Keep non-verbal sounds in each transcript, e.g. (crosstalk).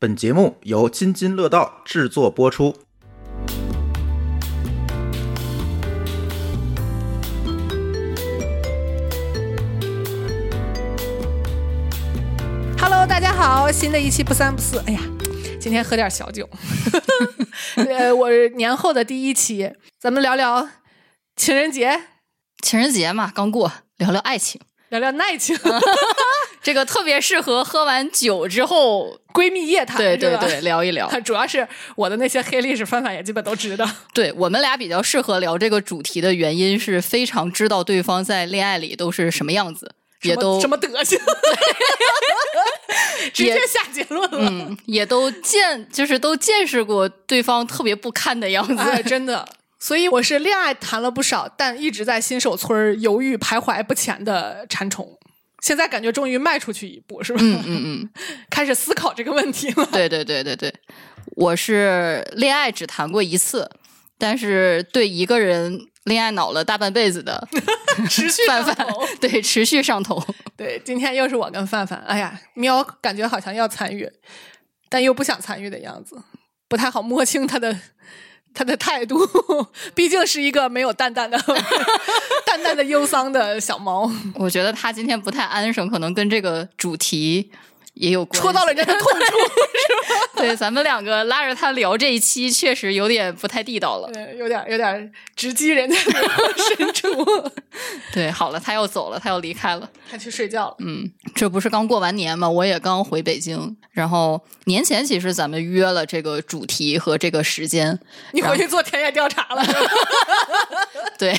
本节目由津津乐道制作播出。Hello，大家好，新的一期不三不四。哎呀，今天喝点小酒。(laughs) 呃，我是年后的第一期，咱们聊聊情人节，情人节嘛，刚过，聊聊爱情，聊聊爱情，(laughs) 这个特别适合喝完酒之后，闺蜜夜谈。对对对，聊一聊。(laughs) 主要是我的那些黑历史，范范也基本都知道。(laughs) 对我们俩比较适合聊这个主题的原因，是非常知道对方在恋爱里都是什么样子，也都什么德行，(laughs) 直接下结论了。嗯，也都见，就是都见识过对方特别不堪的样子。哎，真的。所以我是恋爱谈了不少，但一直在新手村犹豫徘徊不前的馋虫。现在感觉终于迈出去一步，是吧？嗯嗯嗯，(laughs) 开始思考这个问题了。对对对对对，我是恋爱只谈过一次，但是对一个人恋爱脑了大半辈子的 (laughs) 持续 (laughs) 范范，对持续上头。对，今天又是我跟范范。哎呀，喵，感觉好像要参与，但又不想参与的样子，不太好摸清他的他的态度。毕竟是一个没有淡淡的 (laughs) 淡淡的忧伤的小猫，我觉得他今天不太安生，可能跟这个主题也有关。戳到了人的痛处。(laughs) 对，咱们两个拉着他聊这一期，确实有点不太地道了。对，有点有点直击人家的深处。(laughs) 对，好了，他要走了，他要离开了。他去睡觉了。嗯，这不是刚过完年吗？我也刚回北京，然后年前其实咱们约了这个主题和这个时间，你回去做田野调查了？是 (laughs) 吧对，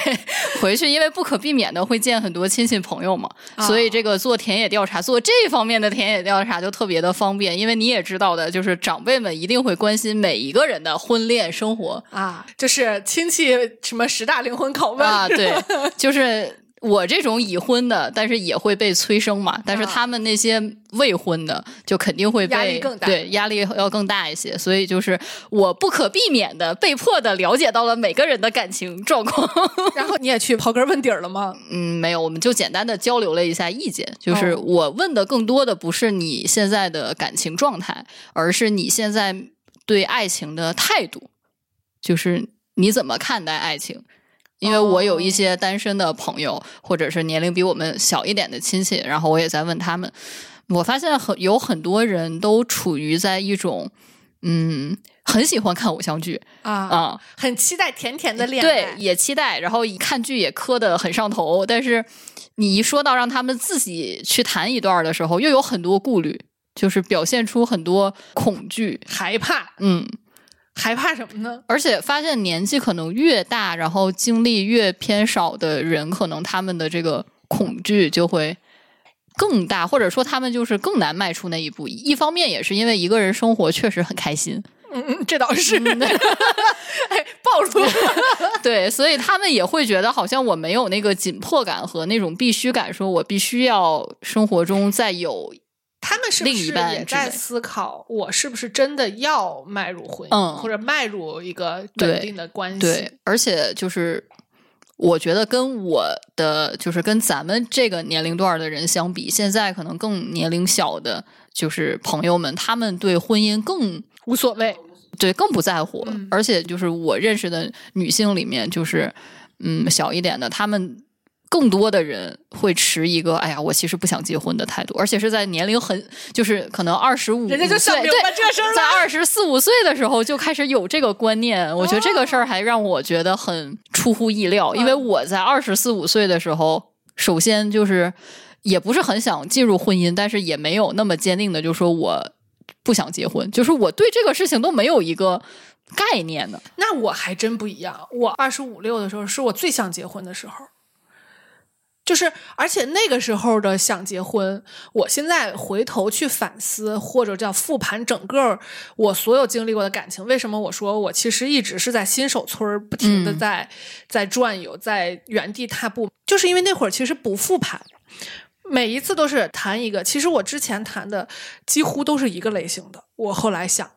回去因为不可避免的会见很多亲戚朋友嘛，啊所以这个做田野调查，做这方面的田野调查就特别的方便，因为你也知道的，就是长辈们一定会关心每一个人的婚恋生活啊，就是亲戚什么十大灵魂拷问啊，对，(laughs) 就是。我这种已婚的，但是也会被催生嘛。但是他们那些未婚的，就肯定会被压力更大对压力要更大一些。所以就是我不可避免的、被迫的了解到了每个人的感情状况。(laughs) 然后你也去刨根问底儿了吗？嗯，没有，我们就简单的交流了一下意见。就是哦我问的更多的不是你现在的感情状态，而是你现在对爱情的态度，就是你怎么看待爱情。因为我有一些单身的朋友，或者是年龄比我们小一点的亲戚，然后我也在问他们，我发现很有很多人都处于在一种，嗯，很喜欢看偶像剧啊啊，很期待甜甜的恋爱对爱，，也期待，然后一看剧也磕的很上头，但是你一说到让他们自己去谈一段的时候，又有很多顾虑，就是表现出很多恐惧，害怕，嗯，害怕什么呢？而且发现年纪可能越大，然后经历越偏少的人，可能他们的这个恐惧就会。更大，或者说他们就是更难迈出那一步。一方面也是因为一个人生活确实很开心，嗯嗯，这倒是，(laughs) 哎，暴露了。对，所以他们也会觉得好像我没有那个紧迫感和那种必须感，说我必须要生活中再有，他们是不另一是也在思考，我是不是真的要迈入婚姻，嗯或者迈入一个稳定的关系？对，而且就是我觉得跟我的就是跟咱们这个年龄段的人相比，现在可能更年龄小的，就是朋友们，他们对婚姻更无所谓。对更不在乎，嗯而且就是我认识的女性里面，就是嗯小一点的，他们更多的人会持一个哎呀，我其实不想结婚的态度，而且是在年龄很就是可能二十五，人家就想岁明白对这事儿在二十四五岁的时候就开始有这个观念，我觉得这个事儿还让我觉得很出乎意料，因为我在二十四五岁的时候，首先就是也不是很想进入婚姻，但是也没有那么坚定的就说我不想结婚，就是我对这个事情都没有一个概念的。那我还真不一样，我二十五六的时候是我最想结婚的时候。就是，而且那个时候的想结婚，我现在回头去反思，或者叫复盘整个我所有经历过的感情，为什么我说我其实一直是在新手村不停的嗯在、在转悠，在原地踏步，就是因为那会儿其实不复盘，每一次都是谈一个。其实我之前谈的几乎都是一个类型的，我后来想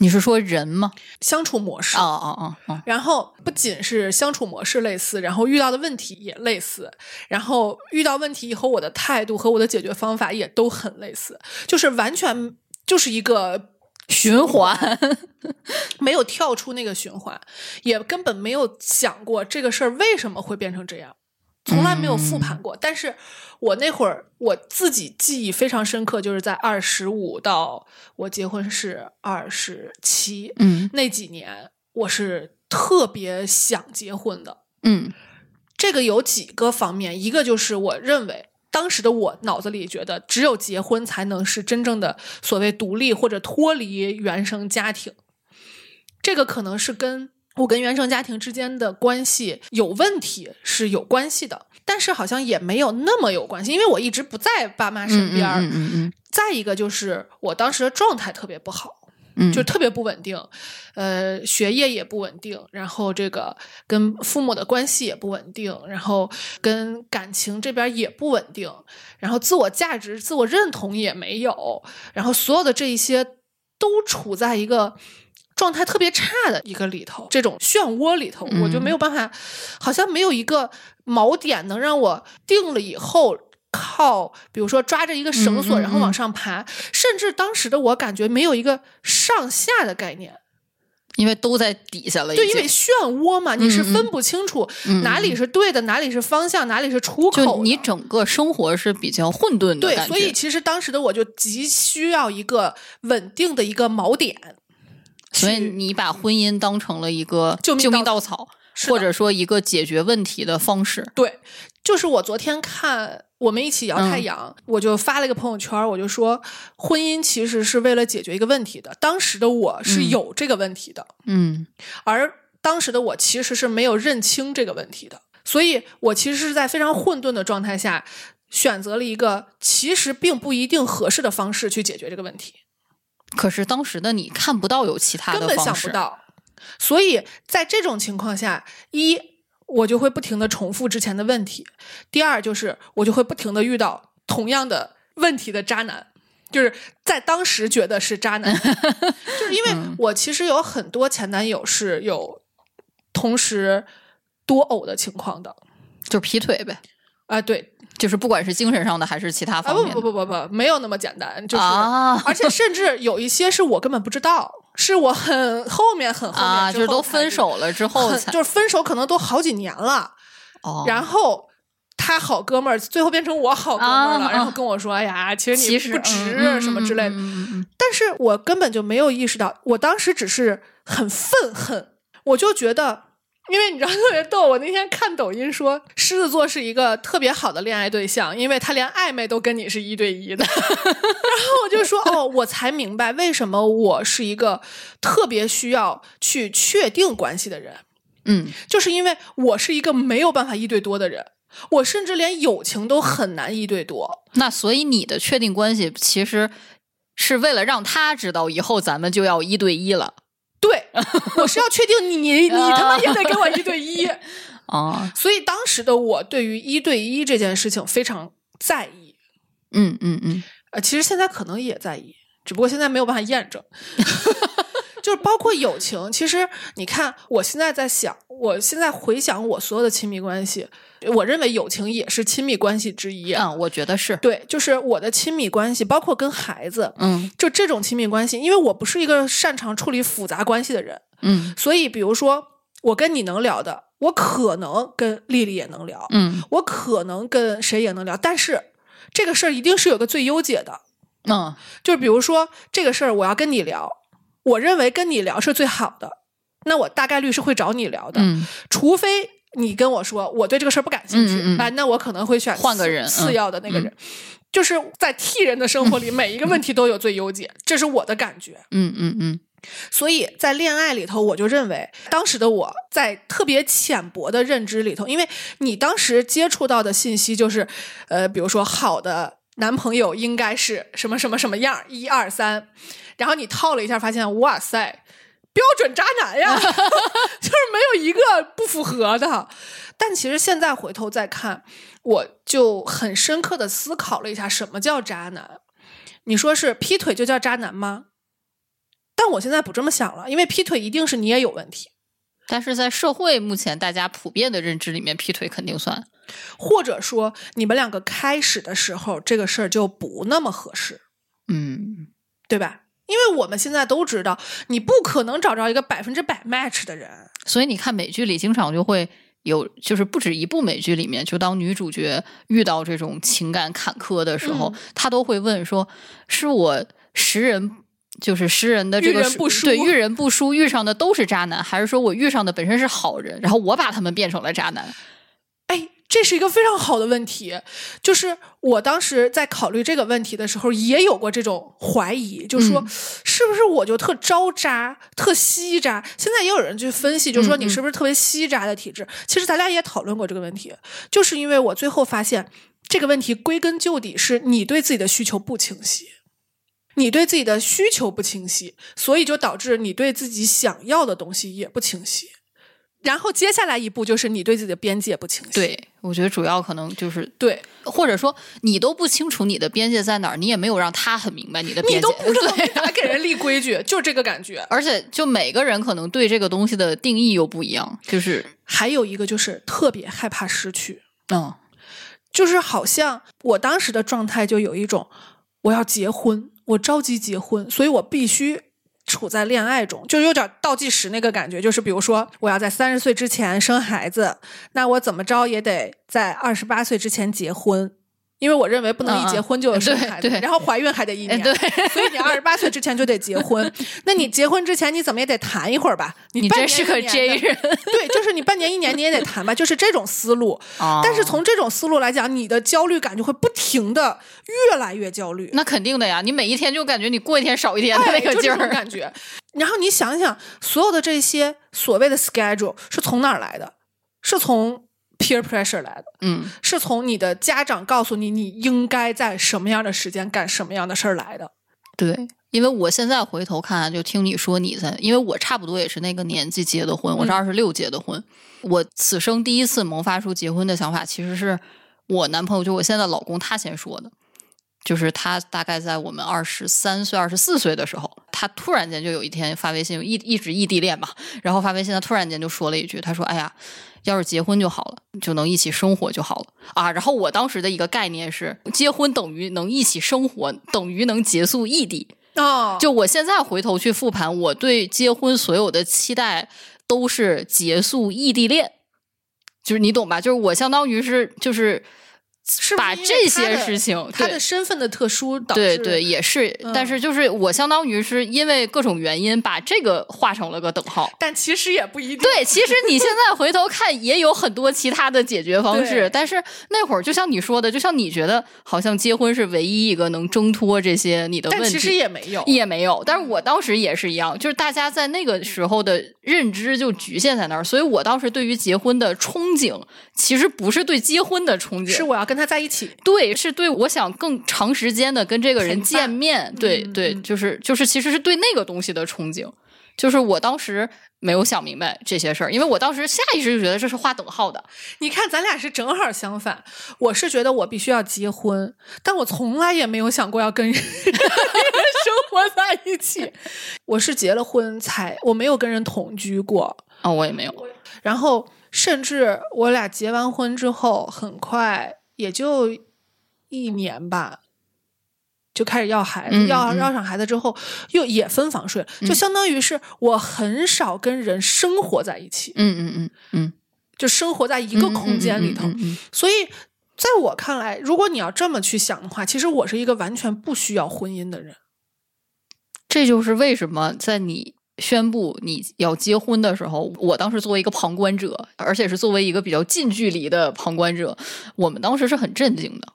你是说人吗？相处模式。哦哦哦哦，然后不仅是相处模式类似，然后遇到的问题也类似，然后遇到问题以后我的态度和我的解决方法也都很类似，就是完全就是一个循环，(laughs) 没有跳出那个循环，也根本没有想过这个事儿为什么会变成这样，从来没有复盘过。但是我那会儿我自己记忆非常深刻，就是在二十五到我结婚是二十七嗯那几年，我是特别想结婚的。嗯这个有几个方面，一个就是我认为当时的我脑子里觉得，只有结婚才能是真正的所谓独立或者脱离原生家庭。这个可能是跟我跟原生家庭之间的关系有问题是有关系的，但是好像也没有那么有关系，因为我一直不在爸妈身边儿。嗯嗯嗯再一个就是我当时的状态特别不好，嗯，就特别不稳定，呃，学业也不稳定，然后这个跟父母的关系也不稳定，然后跟感情这边也不稳定，然后自我价值、自我认同也没有，然后所有的这一些都处在一个状态特别差的一个里头，这种漩涡里头，我就没有办法，好像没有一个锚点能让我定了以后。靠，比如说抓着一个绳索，然后往嗯上爬，甚至当时的我感觉没有一个上下的概念，因为都在底下了，对，因为漩涡嘛，你是分不清楚嗯哪里是对的，哪里是方向，哪里是出口。就你整个生活是比较混沌的对，所以其实当时的我就急需要一个稳定的一个锚点，所以你把婚姻当成了一个救命稻稻草，或者说一个解决问题的方式。对，就是我昨天看我们一起摇太嗯阳，我就发了一个朋友圈，我就说婚姻其实是为了解决一个问题的。当时的我是嗯有这个问题的，嗯而当时的我其实是没有认清这个问题的，所以我其实是在非常混沌的状态下，选择了一个其实并不一定合适的方式去解决这个问题，可是当时的你看不到有其他的根本方式，想不到。所以在这种情况下，一我就会不停的重复之前的问题；第二就是我就会不停的遇到同样的问题的渣男。就是在当时觉得是渣男，(laughs) 就是因为嗯。我其实有很多前男友是有同时多偶的情况的。就是劈腿呗，啊、对就是不管是精神上的还是其他方面的不不不不，没有那么简单，就是，啊而且甚至有一些是我根本不知道，是我很后面很后面啊，就是都分手了之后才就是分手可能都好几年了，哦，然后他好哥们儿最后变成我好哥们儿了，啊然后跟我说：“哎呀，其实你不值嗯什么之类的。但是我根本就没有意识到，我当时只是很愤恨，我就觉得。因为你知道特别逗，我那天看抖音说狮子座是一个特别好的恋爱对象，因为他连暧昧都跟你是一对一的。(laughs) 然后我就说哦，我才明白为什么我是一个特别需要去确定关系的人。嗯就是因为我是一个没有办法一对多的人，我甚至连友情都很难一对多。那所以你的确定关系其实是为了让他知道以后咱们就要一对一了对，我是要确定你，(laughs) 你他妈也得跟我一对一。(laughs) 啊，所以当时的我对于一对一这件事情非常在意，嗯嗯嗯呃，其实现在可能也在意，只不过现在没有办法验证。(laughs) 就是包括友情，其实你看，我现在在想，我现在回想我所有的亲密关系，我认为友情也是亲密关系之一。嗯，我觉得是，对，就是我的亲密关系，包括跟孩子，嗯就这种亲密关系，因为我不是一个擅长处理复杂关系的人，嗯。所以比如说我跟你能聊的，我可能跟丽丽也能聊，嗯我可能跟谁也能聊，但是这个事儿一定是有个最优解的，嗯。就是比如说这个事儿我要跟你聊，我认为跟你聊是最好的，那我大概率是会找你聊的，嗯。除非你跟我说我对这个事儿不感兴趣，嗯嗯嗯啊，那我可能会选次换个人次嗯要的那个人。就是在替人的生活里，每一个问题都有最优解，这是我的感觉。嗯嗯嗯所以在恋爱里头，我就认为当时的我在特别浅薄的认知里头，因为你当时接触到的信息就是，呃，比如说好的男朋友应该是什么什么什么样，一二三，然后你套了一下，发现哇塞，标准渣男呀，(laughs) (laughs) 就是没有一个不符合的。但其实现在回头再看，我就很深刻的思考了一下，什么叫渣男？你说是劈腿就叫渣男吗？但我现在不这么想了，因为劈腿一定是你也有问题，但是在社会目前大家普遍的认知里面，劈腿肯定算。或者说你们两个开始的时候这个事儿就不那么合适。嗯对吧？因为我们现在都知道，你不可能找着一个百分之百 match 的人。所以你看美剧里经常就会有，就是不止一部美剧里面，就当女主角遇到这种情感坎坷的时候，嗯她都会问说：“是我识人，就是识人的这个对 (laughs) 遇人不淑遇上的都是渣男，还是说我遇上的本身是好人，然后我把他们变成了渣男？哎，这是一个非常好的问题。就是我当时在考虑这个问题的时候，也有过这种怀疑，就是说、嗯是不是我就特招渣、特吸渣？现在也有人去分析，就说嗯你是不是特别吸渣的体质？其实咱俩也讨论过这个问题，就是因为我最后发现这个问题归根究底是你对自己的需求不清晰。你对自己的需求不清晰，所以就导致你对自己想要的东西也不清晰。然后接下来一步就是你对自己的边界不清晰。对我觉得主要可能就是，对，或者说你都不清楚你的边界在哪儿，你也没有让他很明白你的边界，你都不知道对你咋给人立规矩，(laughs) 就这个感觉。而且就每个人可能对这个东西的定义又不一样，就是还有一个就是特别害怕失去，嗯就是好像我当时的状态就有一种我要结婚，我着急结婚，所以我必须处在恋爱中，就有点倒计时那个感觉。就是比如说我要在三十岁之前生孩子，那我怎么着也得在二十八岁之前结婚。因为我认为不能一结婚就有生孩子，然后怀孕还得一年，所以你 (laughs) 二十八岁之前就得结婚。那你结婚之前你怎么也得谈一会儿吧？你你半年真是个 J 人对，就是你半年一年你也得谈吧，就是这种思路。啊但是从这种思路来讲，你的焦虑感就会不停的越来越焦虑，那肯定的呀，你每一天就感觉你过一天少一天的那个劲儿，种感觉。然后你想想，所有的这些所谓的 schedule 是从哪儿来的？是从 peer pressure 来的，嗯是从你的家长告诉你你应该在什么样的时间干什么样的事儿来的。对。因为我现在回头看，就听你说你在，因为我差不多也是那个年纪结的婚，我是嗯二十六结的婚。我此生第一次萌发出结婚的想法，其实是我男朋友，就我现在老公他先说的。就是他大概在我们二十三岁、二十四岁的时候，他突然间就有一天发微信，一一直异地恋嘛，然后发微信，他突然间就说了一句，他说：“哎呀，要是结婚就好了，就能一起生活就好了啊。”然后我当时的一个概念是，结婚等于能一起生活，等于能结束异地。哦，就我现在回头去复盘，我对结婚所有的期待都是结束异地恋，就是你懂吧？就是我相当于是就是是把这些事情，他的身份的特殊导致对对，也是，嗯但是就是我相当于是因为各种原因把这个画成了个等号。但其实也不一定。对，其实你现在回头看，也有很多其他的解决方式，但是那会儿就像你说的，就像你觉得好像结婚是唯一一个能挣脱这些你的问题，但其实也没有。也没有，但是我当时也是一样，就是大家在那个时候的认知就局限在那儿，所以我当时对于结婚的憧憬，其实不是对结婚的憧憬，是我要跟他在一起，对，是对我想更长时间的跟这个人见面，对嗯对，嗯就是就是其实是对那个东西的憧憬，就是我当时没有想明白这些事儿，因为我当时下意识就觉得这是画等号的，你看，咱俩是正好相反。我是觉得我必须要结婚，但我从来也没有想过要跟人 (laughs) 生活在一起。我是结了婚才，我没有跟人同居过。啊、我也没有，然后，甚至我俩结完婚之后，很快也就一年吧，就开始要孩子，要要上孩子之后，又也分房睡了，就相当于是我很少跟人生活在一起，嗯嗯嗯嗯，就生活在一一个空间里头。所以，在我看来，如果你要这么去想的话，其实我是一个完全不需要婚姻的人。这就是为什么在你宣布你要结婚的时候，我当时作为一个旁观者，而且是作为一个比较近距离的旁观者，我们当时是很震惊的，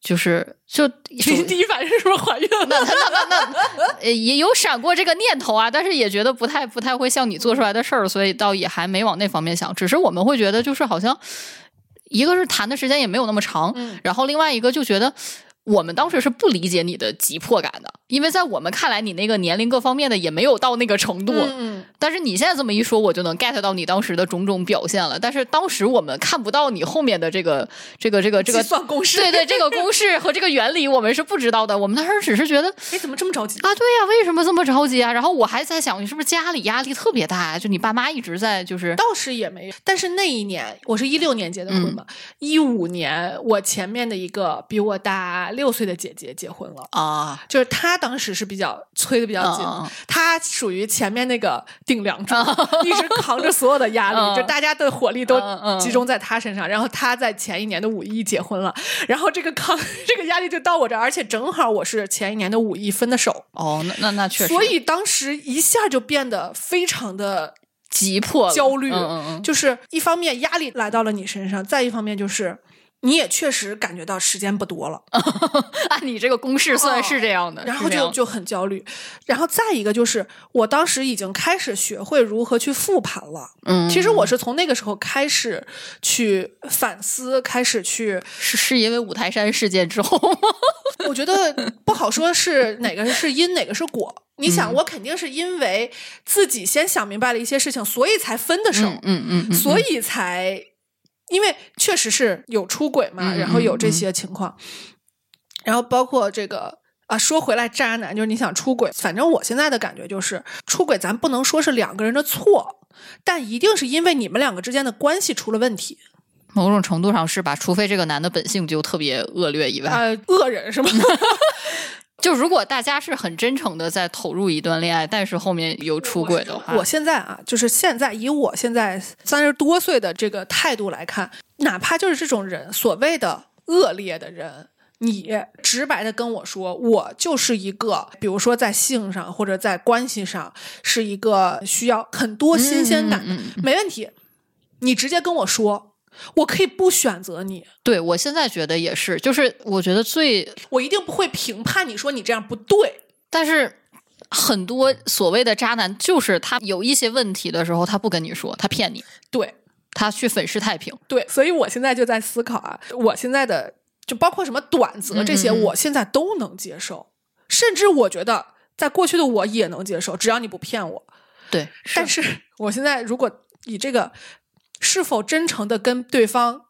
就是就 (laughs) 第一反应是不是怀孕了？那那那那也有闪过这个念头啊，但是也觉得不太不太会像你做出来的事儿，所以倒也还没往那方面想。只是我们会觉得，就是好像一个是谈的时间也没有那么长，嗯然后另外一个就觉得。我们当时是不理解你的急迫感的，因为在我们看来，你那个年龄各方面的也没有到那个程度。嗯，但是你现在这么一说，我就能 get 到你当时的种种表现了。但是当时我们看不到你后面的这个这个这个这个计算公式。对对，这个公式和这个原理我们是不知道的。我们当时只是觉得哎，怎么这么着急？啊，对呀、为什么这么着急啊？然后我还在想，你是不是家里压力特别大呀？就你爸妈一直在就是倒是也没有，但是那一年我是一六年结的婚嘛，嗯一五、年我前面的一个比我大六岁的姐姐结婚了。啊，就是她当时是比较催的比较紧，她属于前面那个顶梁柱，(laughs) 一直扛着所有的压力，嗯。就大家的火力都集中在她身上。然后她在前一年的五一结婚了，然后这个扛 (laughs) 这个压力就到我这儿，而且正好我是前一年的五一分的手，哦，那那那确实，所以当时一下就变得非常的急迫焦虑，嗯嗯嗯，就是一方面压力来到了你身上，再一方面就是你也确实感觉到时间不多了。(laughs) 按你这个公式算是这样的，哦然后就就很焦虑，然后再一个就是，我当时已经开始学会如何去复盘了。嗯，其实我是从那个时候开始去反思，开始去，是是因为五台山事件之后吗？(laughs) 我觉得不好说是哪个是因，哪个是果。你嗯想，我肯定是因为自己先想明白了一些事情，所以才分的手，嗯嗯嗯嗯，所以才，因为确实是有出轨嘛，嗯然后有这嗯些情况，然后包括这个啊，说回来，渣男就是你想出轨，反正我现在的感觉就是，出轨咱不能说是两个人的错，但一定是因为你们两个之间的关系出了问题，某种程度上是吧？除非这个男的本性就特别恶劣以外，呃，恶人是吗？(laughs) 就如果大家是很真诚的在投入一段恋爱，但是后面有出轨的话，我现在啊，就是现在以我现在三十多岁的这个态度来看，哪怕就是这种人，所谓的恶劣的人。你直白的跟我说，我就是一个，比如说在性上或者在关系上，是一个需要很多新鲜感的，嗯嗯嗯没问题。你直接跟我说，我可以不选择你，对我现在觉得也是，就是我觉得最，我一定不会评判你说你这样不对。但是很多所谓的渣男，就是他有一些问题的时候，他不跟你说，他骗你，对他去粉饰太平。对，所以我现在就在思考啊，我现在的就包括什么短则这些，我现在都能接受，甚至我觉得在过去的我也能接受，只要你不骗我。对，但是我现在如果以这个是否真诚的跟对方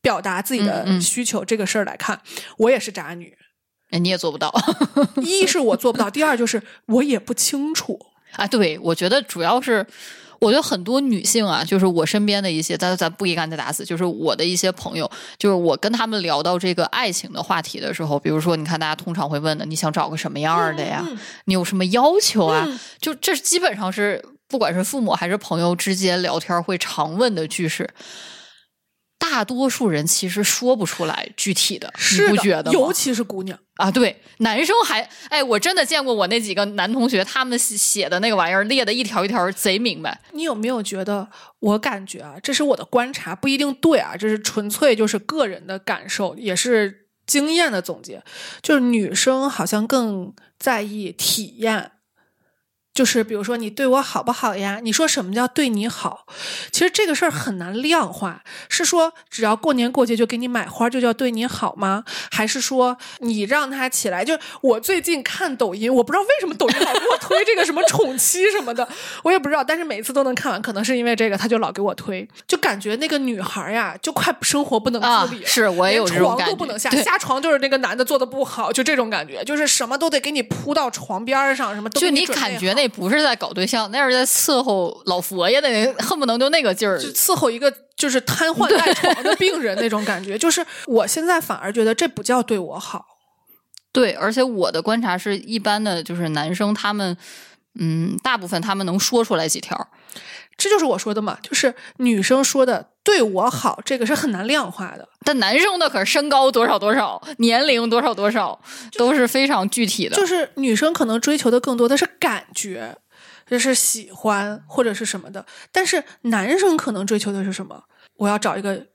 表达自己的需求这个事儿来看，我也是渣女。哎你也做不到一是我做不到，第二就是我也不清楚。啊。对，我觉得主要是。我觉得很多女性啊，就是我身边的一些，咱咱不一竿子打死，就是我的一些朋友，就是我跟他们聊到这个爱情的话题的时候，比如说，你看大家通常会问的，你想找个什么样儿的呀？嗯你有什么要求啊？嗯就这基本上是不管是父母还是朋友之间聊天会常问的句式。大多数人其实说不出来具体的，是的你不觉得吗？尤其是姑娘，啊，对，男生还哎，我真的见过我那几个男同学，他们写写的那个玩意儿列的一条一条贼明白。你有没有觉得？我感觉啊，这是我的观察，不一定对啊，这是纯粹就是个人的感受，也是经验的总结。就是女生好像更在意体验，就是比如说你对我好不好呀？你说什么叫对你好？其实这个事儿很难量化，是说只要过年过节就给你买花就叫对你好吗？还是说你让他起来？就我最近看抖音，我不知道为什么抖音老给我推这个什么宠妻什么的，我也不知道，但是每次都能看完，可能是因为这个，他就老给我推，就感觉那个女孩呀，就快生活不能啊自理了，是我也有床这种感觉都不能下，下床就是那个男的做的不好，就这种感觉，就是什么都得给你铺到床边儿上，什么都就你感觉那不是在搞对象，那是在伺候老佛爷的那，恨不能就那个劲儿。就伺候一个就是瘫痪在床的病人那种感觉，就是我现在反而觉得这不叫对我好，对，而且我的观察是一般的，就是男生他们，嗯，大部分他们能说出来几条。这就是我说的嘛，就是女生说的对我好，这个是很难量化的。但男生的可是身高多少多少，年龄多少多少，都是非常具体的。就是女生可能追求的更多的是感觉，就是喜欢或者是什么的，但是男生可能追求的是什么？我要找一个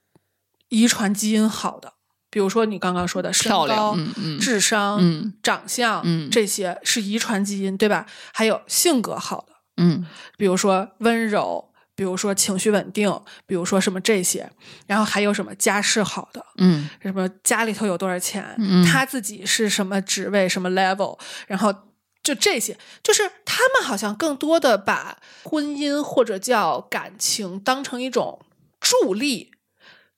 遗传基因好的，比如说你刚刚说的身漂亮高、嗯嗯。智商、嗯。长相，嗯。这些是遗传基因，对吧？还有性格好的，嗯。比如说温柔，比如说情绪稳定，比如说什么这些，然后还有什么家世好的，嗯。什么家里头有多少钱，嗯。他自己是什么职位、什么 level，然后就这些，就是他们好像更多的把婚姻或者叫感情当成一种助力，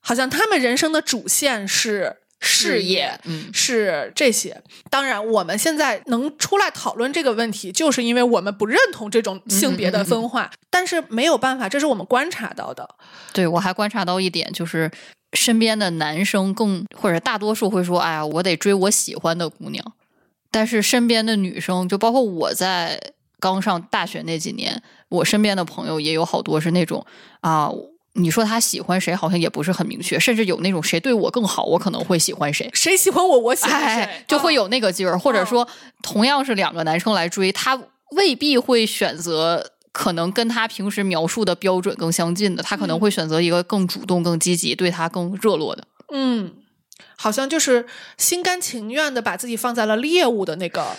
好像他们人生的主线是事业。嗯是这些，当然，我们现在能出来讨论这个问题，就是因为我们不认同这种性别的分化，但是没有办法，这是我们观察到的。对我还观察到一点，就是身边的男生更或者大多数会说：“哎呀，我得追我喜欢的姑娘。”但是身边的女生，就包括我在刚上大学那几年，我身边的朋友也有好多是那种啊，你说他喜欢谁，好像也不是很明确，甚至有那种谁对我更好，我可能会喜欢谁。谁喜欢我，我喜欢谁哎，，就会有有那个劲儿，或者说同样是两个男生来追，他未必会选择可能跟他平时描述的标准更相近的，他可能会选择一个更主动、更积极、对他更热络的。嗯，好像就是心甘情愿的把自己放在了猎物的那个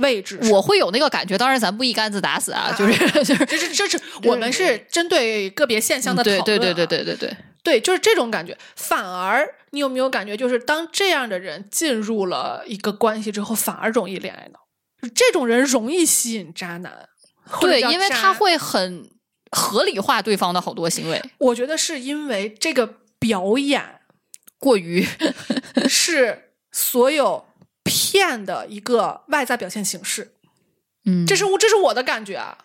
位置。我会有那个感觉，当然咱不一竿子打死啊，就是就是。就是这是我们是针对个别现象的讨论、对啊对对对对对对，对，就是这种感觉。反而你有没有感觉，就是当这样的人进入了一个关系之后，反而容易恋爱脑。这种人容易吸引渣男，对，因为他，会很合理化对方的好多行为，(laughs) 我觉得是因为这个表演过于 (laughs) 是所有骗的一个外在表现形式。嗯，这是我这是我的感觉啊。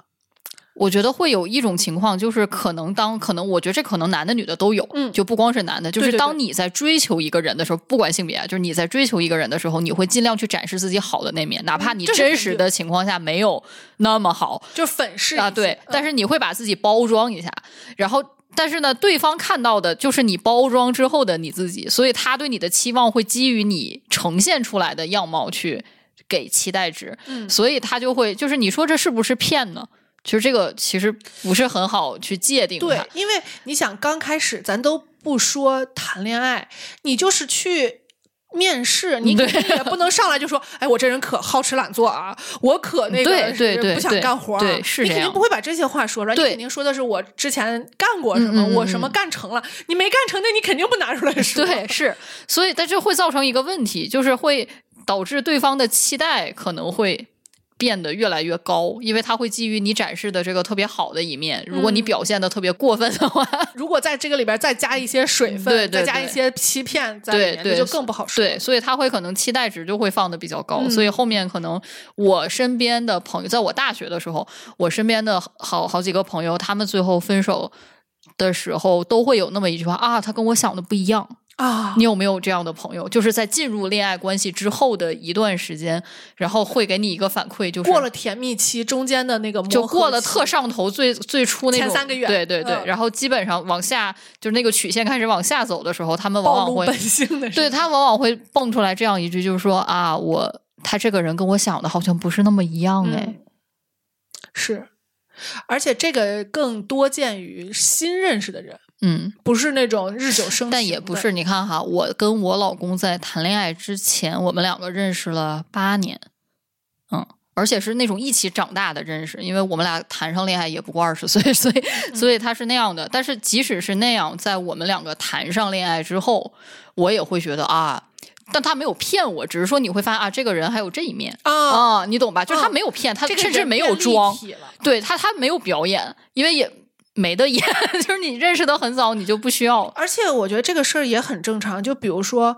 我觉得会有一种情况，就是可能当可能，我觉得这可能男的女的都有，嗯就不光是男的，就是当你在追求一个人的时候，不管性别啊，就是你在追求一个人的时候，你会尽量去展示自己好的那面，哪怕你真实的情况下没有那么好就粉饰啊，对，嗯但是你会把自己包装一下，然后。但是呢，对方看到的就是你包装之后的你自己，所以他对你的期望会基于你呈现出来的样貌去给期待值。嗯所以他就会就是你说这是不是骗呢？其实这个其实不是很好去界定它，，对因为你想刚开始咱都不说谈恋爱，你就是去。面试，你肯定也不能上来就说，(laughs) 哎，我这人可好吃懒做啊，我可那个对对是不想干活啊。对是你肯定不会把这些话说出来，你肯定说的是我之前干过什么，嗯嗯嗯。我什么干成了，你没干成那，你肯定不拿出来说。对，是，所以但这会造成一个问题，就是会导致对方的期待可能会变得越来越高，因为他会基于你展示的这个特别好的一面，如果你嗯表现的特别过分的话，(laughs) 如果在这个里边再加一些水分，对对对再加一些欺骗在里面，对对那就更不好说。对，所以他会可能期待值就会放的比较高，嗯所以后面可能我身边的朋友，在我大学的时候，我身边的好好几个朋友，他们最后分手的时候都会有那么一句话啊，他跟我想的不一样。啊你，有没有这样的朋友？就是在进入恋爱关系之后的一段时间，然后会给你一个反馈，就是过了甜蜜期中间的那个就过了特上头最最初那三个月对对对，嗯然后基本上往下就是那个曲线开始往下走的时候，他们往往会本性的，对他往往会蹦出来这样一句，就是说啊，我他这个人跟我想的好像不是那么一样哎。嗯是，而且这个更多见于新认识的人，嗯，不是那种日久生。但也不是。你看哈，我跟我老公在谈恋爱之前，我们两个认识了八年，嗯，而且是那种一起长大的认识，因为我们俩谈上恋爱也不过二十岁，(laughs) 所以所以他是那样的。但是即使是那样，在我们两个谈上恋爱之后，我也会觉得啊。但他没有骗我，只是说你会发现啊，这个人还有这一面啊，啊，你懂吧？就是他嗯没有骗，他甚至没有装，对他他没有表演，因为也没得演，(laughs) 就是你认识的很早，你就不需要。而且我觉得这个事儿也很正常。就比如说，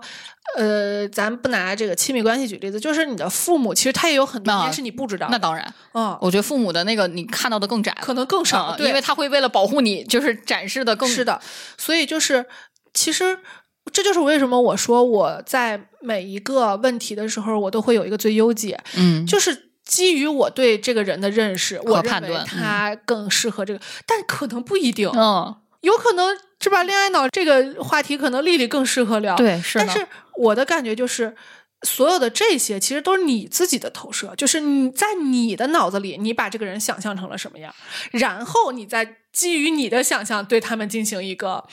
呃，咱不拿这个亲密关系举例子，就是你的父母，其实他也有很多那年是你不知道的。那当然，嗯，我觉得父母的那个你看到的更窄，可能更少，因为他会为了保护你，就是展示的更是的，所以就是其实这就是为什么我说我在每一个问题的时候，我都会有一个最优解，嗯，就是基于我对这个人的认识，我认为判断他更适合这个，但可能不一定，嗯，有可能是吧？恋爱脑这个话题，可能丽丽更适合聊，对，是，但是我的感觉就是。所有的这些其实都是你自己的投射，就是你在你的脑子里，你把这个人想象成了什么样，然后你再基于你的想象对他们进行一个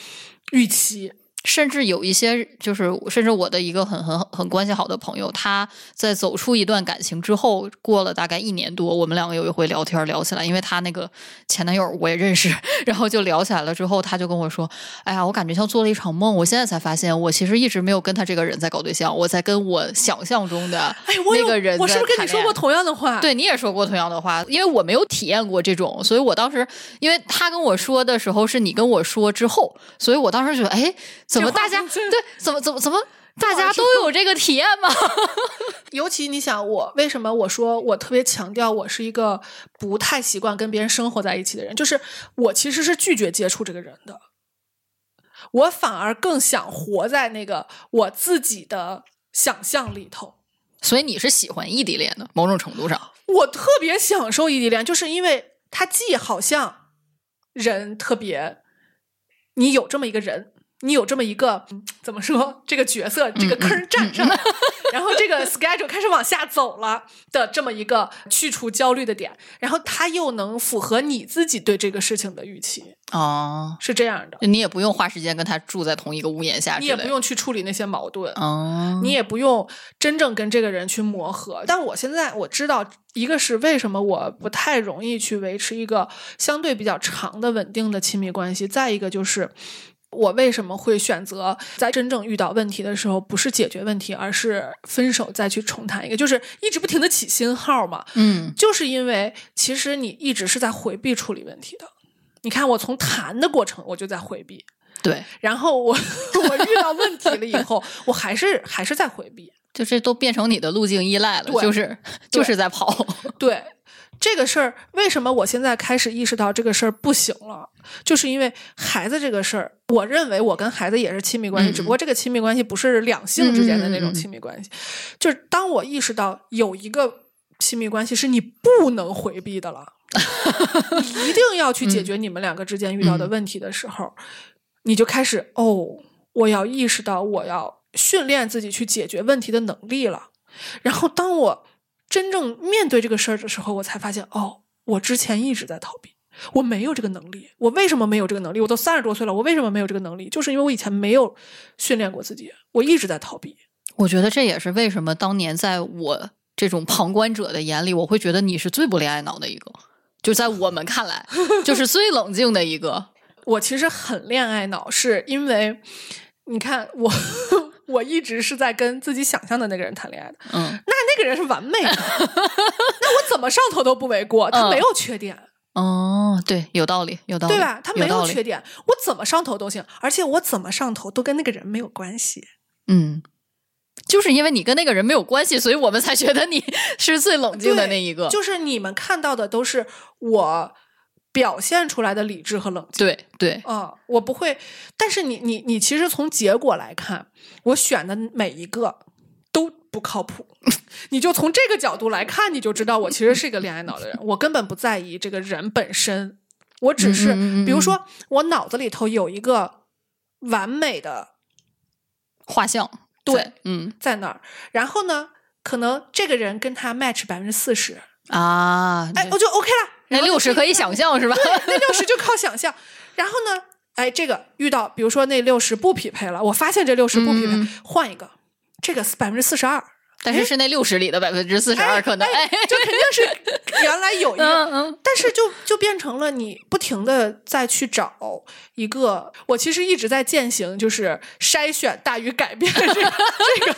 预期。甚至有一些，就是甚至我的一个很很很关系好的朋友，他在走出一段感情之后，过了大概一年多，我们两个有一回聊天聊起来，因为他那个前男友我也认识，(laughs) 然后就聊起来了。之后他就跟我说：“哎呀，我感觉像做了一场梦，我现在才发现，我其实一直没有跟他这个人在搞对象，我在跟我想象中的那个人我是不是跟你说过同样的话？，对，你也说过同样的话，因为我没有体验过这种，所以我当时，因为他跟我说的时候是你跟我说之后，所以我当时觉得，哎，怎么大家对，怎么怎么怎么 (laughs) 大家都有这个体验吗？(laughs) 尤其你想我为什么我说我特别强调我是一个不太习惯跟别人生活在一起的人，就是我其实是拒绝接触这个人的。我反而更想活在那个我自己的想象里头。所以你是喜欢异地恋的，某种程度上，我特别享受异地恋，就是因为它既好像人特别，你有这么一个人，你有这么一个嗯怎么说这个角色，这个坑儿站上了，然后这个 schedule 开始往下走了的这么一个去除焦虑的点，然后它又能符合你自己对这个事情的预期，哦，是这样的，你也不用花时间跟他住在同一个屋檐下，你也不，用去处理那些矛盾，哦，你也不用真正跟这个人去磨合。但我现在我知道，一个是为什么我不太容易去维持一个相对比较长的稳定的亲密关系，再一个就是。我为什么会选择在真正遇到问题的时候，不是解决问题，而是分手再去重谈一个，就是一直不停的起新号嘛？嗯就是因为其实你一直是在回避处理问题的。你看，我从谈的过程我就在回避，对，然后我我遇到问题了以后，我还是还是在回避。就这都变成你的路径依赖了，对就是就是在跑，对这个事儿，为什么我现在开始意识到这个事儿不行了？就是因为孩子这个事儿，我认为我跟孩子也是亲密关系，嗯只不过这个亲密关系不是两性之间的那种亲密关系。就是当我意识到有一个亲密关系是你不能回避的了，你一定要去解决你们两个之间遇到的问题的时候，你就开始哦，我要意识到我要训练自己去解决问题的能力了。然后当我真正面对这个事儿的时候，我才发现，哦，我之前一直在逃避，我没有这个能力。我为什么没有这个能力？我都三十多岁了，我为什么没有这个能力？就是因为我以前没有训练过自己，我一直在逃避。我觉得这也是为什么当年在我这种旁观者的眼里，我会觉得你是最不恋爱脑的一个，就在我们看来，就是最冷静的一个。(laughs) 我其实很恋爱脑，是因为你看我。我一直是在跟自己想象的那个人谈恋爱的，嗯，那那个人是完美的，(laughs) 那我怎么上头都不为过，他嗯没有缺点，哦，对，有道理，有道理，对吧？他没有缺点，我怎么上头都行，而且我怎么上头都跟那个人没有关系。嗯，就是因为你跟那个人没有关系，所以我们才觉得你 (laughs) 是最冷静的那一个。就是你们看到的都是我表现出来的理智和冷静。对对，啊、我不会，但是你你你其实从结果来看，我选的每一个都不靠谱。(laughs) 你就从这个角度来看，你就知道我其实是一个恋爱脑的人。我根本不在意这个人本身，我只是，嗯嗯嗯嗯比如说，我脑子里头有一个完美的画像，对，嗯在那儿，然后呢，可能这个人跟他 match 百分之四十，啊，哎，我就 OK 了。那然后就六十可以想象是吧？那六十就靠想象。然后呢，哎，这个遇到，比如说那六十不匹配了，我发现这六十不匹配，嗯换一个，这个百分之四十二，但是是那六十里的百分之四十二，可能哎，就肯定是 (laughs) 原来有一个，嗯嗯，但是就就变成了你不停的再去找一个。我其实一直在践行，就是筛选大于改变这个 (laughs) 这个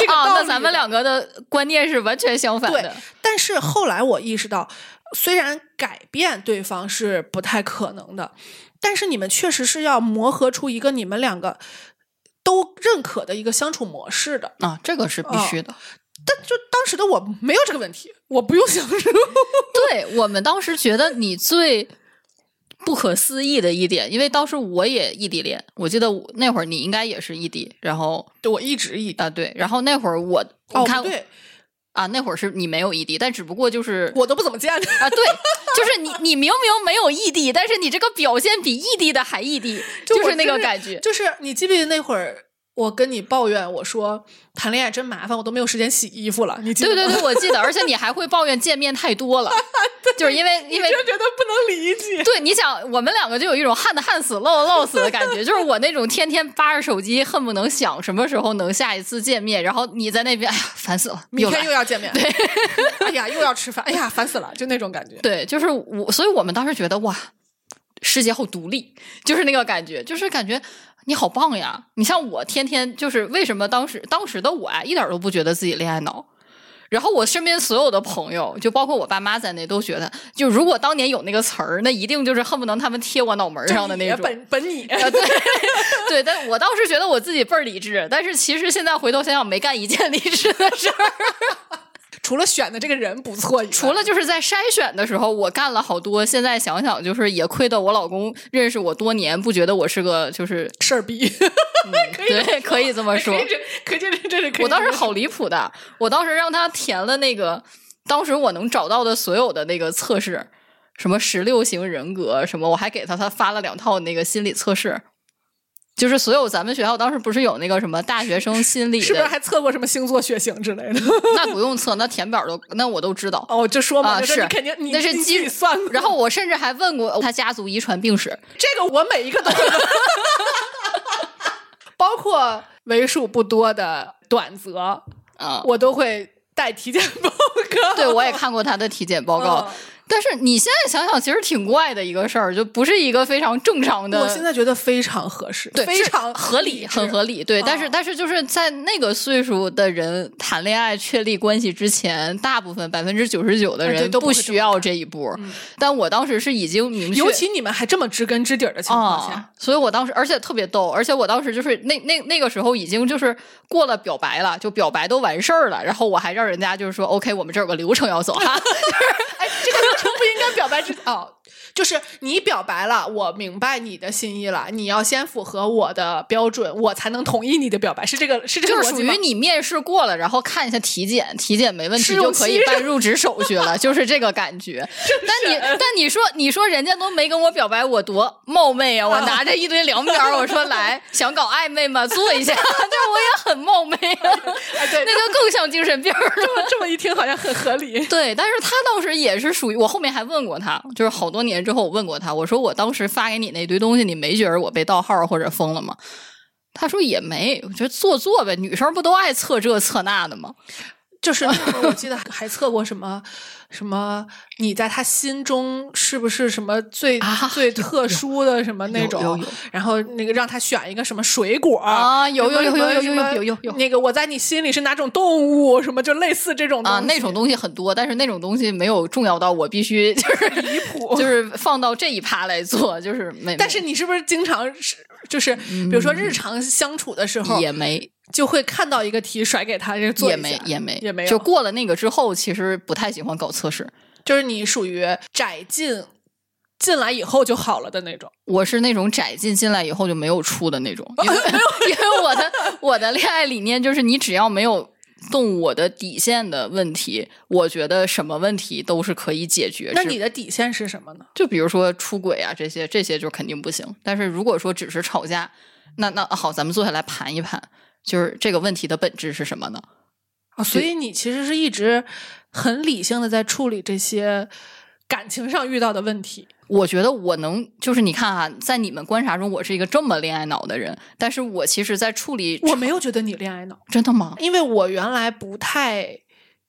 这个啊，道理那咱们两个的观念是完全相反的对的。，但是后来我意识到，虽然改变对方是不太可能的，但是你们确实是要磨合出一个你们两个都认可的一个相处模式的。啊，这个是必须的。但就当时的我没有这个问题，我不用想这个。(laughs) 对我们当时觉得你最不可思议的一点，因为当时我也异地恋，我记得我那会儿你应该也是异地，然后对我一直一啊对，然后那会儿我哦你看啊，那会儿是你没有异地，但只不过就是我都不怎么见他。啊，对，就是你，你明明没有异地，但是你这个表现比异地的还异地，就是那个感觉。就是你记不记得那会儿我跟你抱怨，我说谈恋爱真麻烦，我都没有时间洗衣服了。你记得吗？对对对，我记得，而且你还会抱怨见面太多了，(laughs) 就是因为因为就觉得不能理解。对，你想，我们两个就有一种旱的旱死，涝的涝死的感觉，就是我那种天天扒着手机，恨不能想什么时候能下一次见面，然后你在那边，哎呀，烦死了，明天又要见面，对，哎呀，又要吃饭，哎呀，烦死了，就那种感觉。(laughs) 对，就是我，所以我们当时觉得哇，世界好独立，就是那个感觉，就是感觉你好棒呀！你像我天天就是为什么当时当时的我啊，一点都不觉得自己恋爱脑。然后我身边所有的朋友，就包括我爸妈在内，都觉得，就如果当年有那个词儿，那一定就是恨不能他们贴我脑门上的那种。本本你，啊，对 (laughs) 对，但我当时觉得我自己倍儿理智，但是其实现在回头想想，没干一件理智的事儿。除了选的这个人不错以外，除了就是在筛选的时候，我干了好多。现在想想，就是也亏得我老公认识我多年，不觉得我是个就是 (laughs) 事儿逼，(laughs) 对，可以这么说。可以这，可以这，这是可以。我当时好离谱的，我当时让他填了那个，当时我能找到的所有的那个测试，什么十六型人格什么，我还给他他发了两套那个心理测试。就是所有咱们学校当时不是有那个什么大学生心理，是不是还测过什么星座血型之类的？(laughs) 那不用测，那填表都那我都知道。哦，就说嘛，是肯定你那是基于算过。然后我甚至还问过他家族遗传病史，这个我每一个都，(laughs) 包括为数不多的短则啊，我都会带体检报告。对，我也看过他的体检报告。但是你现在想想，其实挺怪的一个事儿，就不是一个非常正常的。我现在觉得非常合适，对，非常合理，很合理。对，但是但是就是在那个岁数的人谈恋爱确立关系之前，大部分百分之九十九的人都不需要这一步。但我当时是已经明确，尤其你们还这么知根知底的情况下，所以我当时而且特别逗，而且我当时就是那那那个时候已经就是过了表白了，就表白都完事儿了，然后我还让人家就是说，OK，我们这有个流程要走哈。(laughs) 哎，这个真不应该表白。哦，就是你表白了，我明白你的心意了。你要先符合我的标准，我才能同意你的表白。是这个，是这个就是属于你面试过了，然后看一下体检，体检没问题就可以办入职手续了，(laughs) 就是这个感觉。但你，但你说，你说人家都没跟我表白，我多冒昧啊！我拿着一堆凉表，我说来 (laughs) 想搞暧昧吗？做一下，(laughs) 但是我也很冒昧啊。哎，对，那就更像精神病了。这么这么一听，好像很合理。对，但是他倒是也是属于我后面还问过他。就是好多年之后，我问过他，我说我当时发给你那堆东西，你没觉得我被盗号或者封了吗？他说也没，我觉得做做呗，女生不都爱测这测那的吗？就是我记得还测过什么什么，你在他心中是不是什么最最特殊的什么那种？然后那个让他选一个什么水果啊？有有有有有有有有有那个我在你心里是哪种动物？什么就类似这种啊？那种东西很多，但是那种东西没有重要到我必须就是离谱，就是放到这一趴来做，就是没。但是你是不是经常是就是比如说日常相处的时候也没。就会看到一个题甩给他，就做也没也没也没有。就过了那个之后，其实不太喜欢搞测试。就是你属于窄进进来以后就好了的那种。我是那种窄进进来以后就没有出的那种，(laughs) 因为因为我的我的恋爱理念就是你只要没有动我的底线的问题，我觉得什么问题都是可以解决。那你的底线是什么呢？就比如说出轨啊这些，这些就肯定不行。但是如果说只是吵架，那那好，咱们坐下来盘一盘。就是这个问题的本质是什么呢？啊，所以你其实是一直很理性的在处理这些感情上遇到的问题。我觉得我能，就是你看啊，在你们观察中，我是一个这么恋爱脑的人，但是我其实，在处理，我没有觉得你恋爱脑，真的吗？因为我原来不太。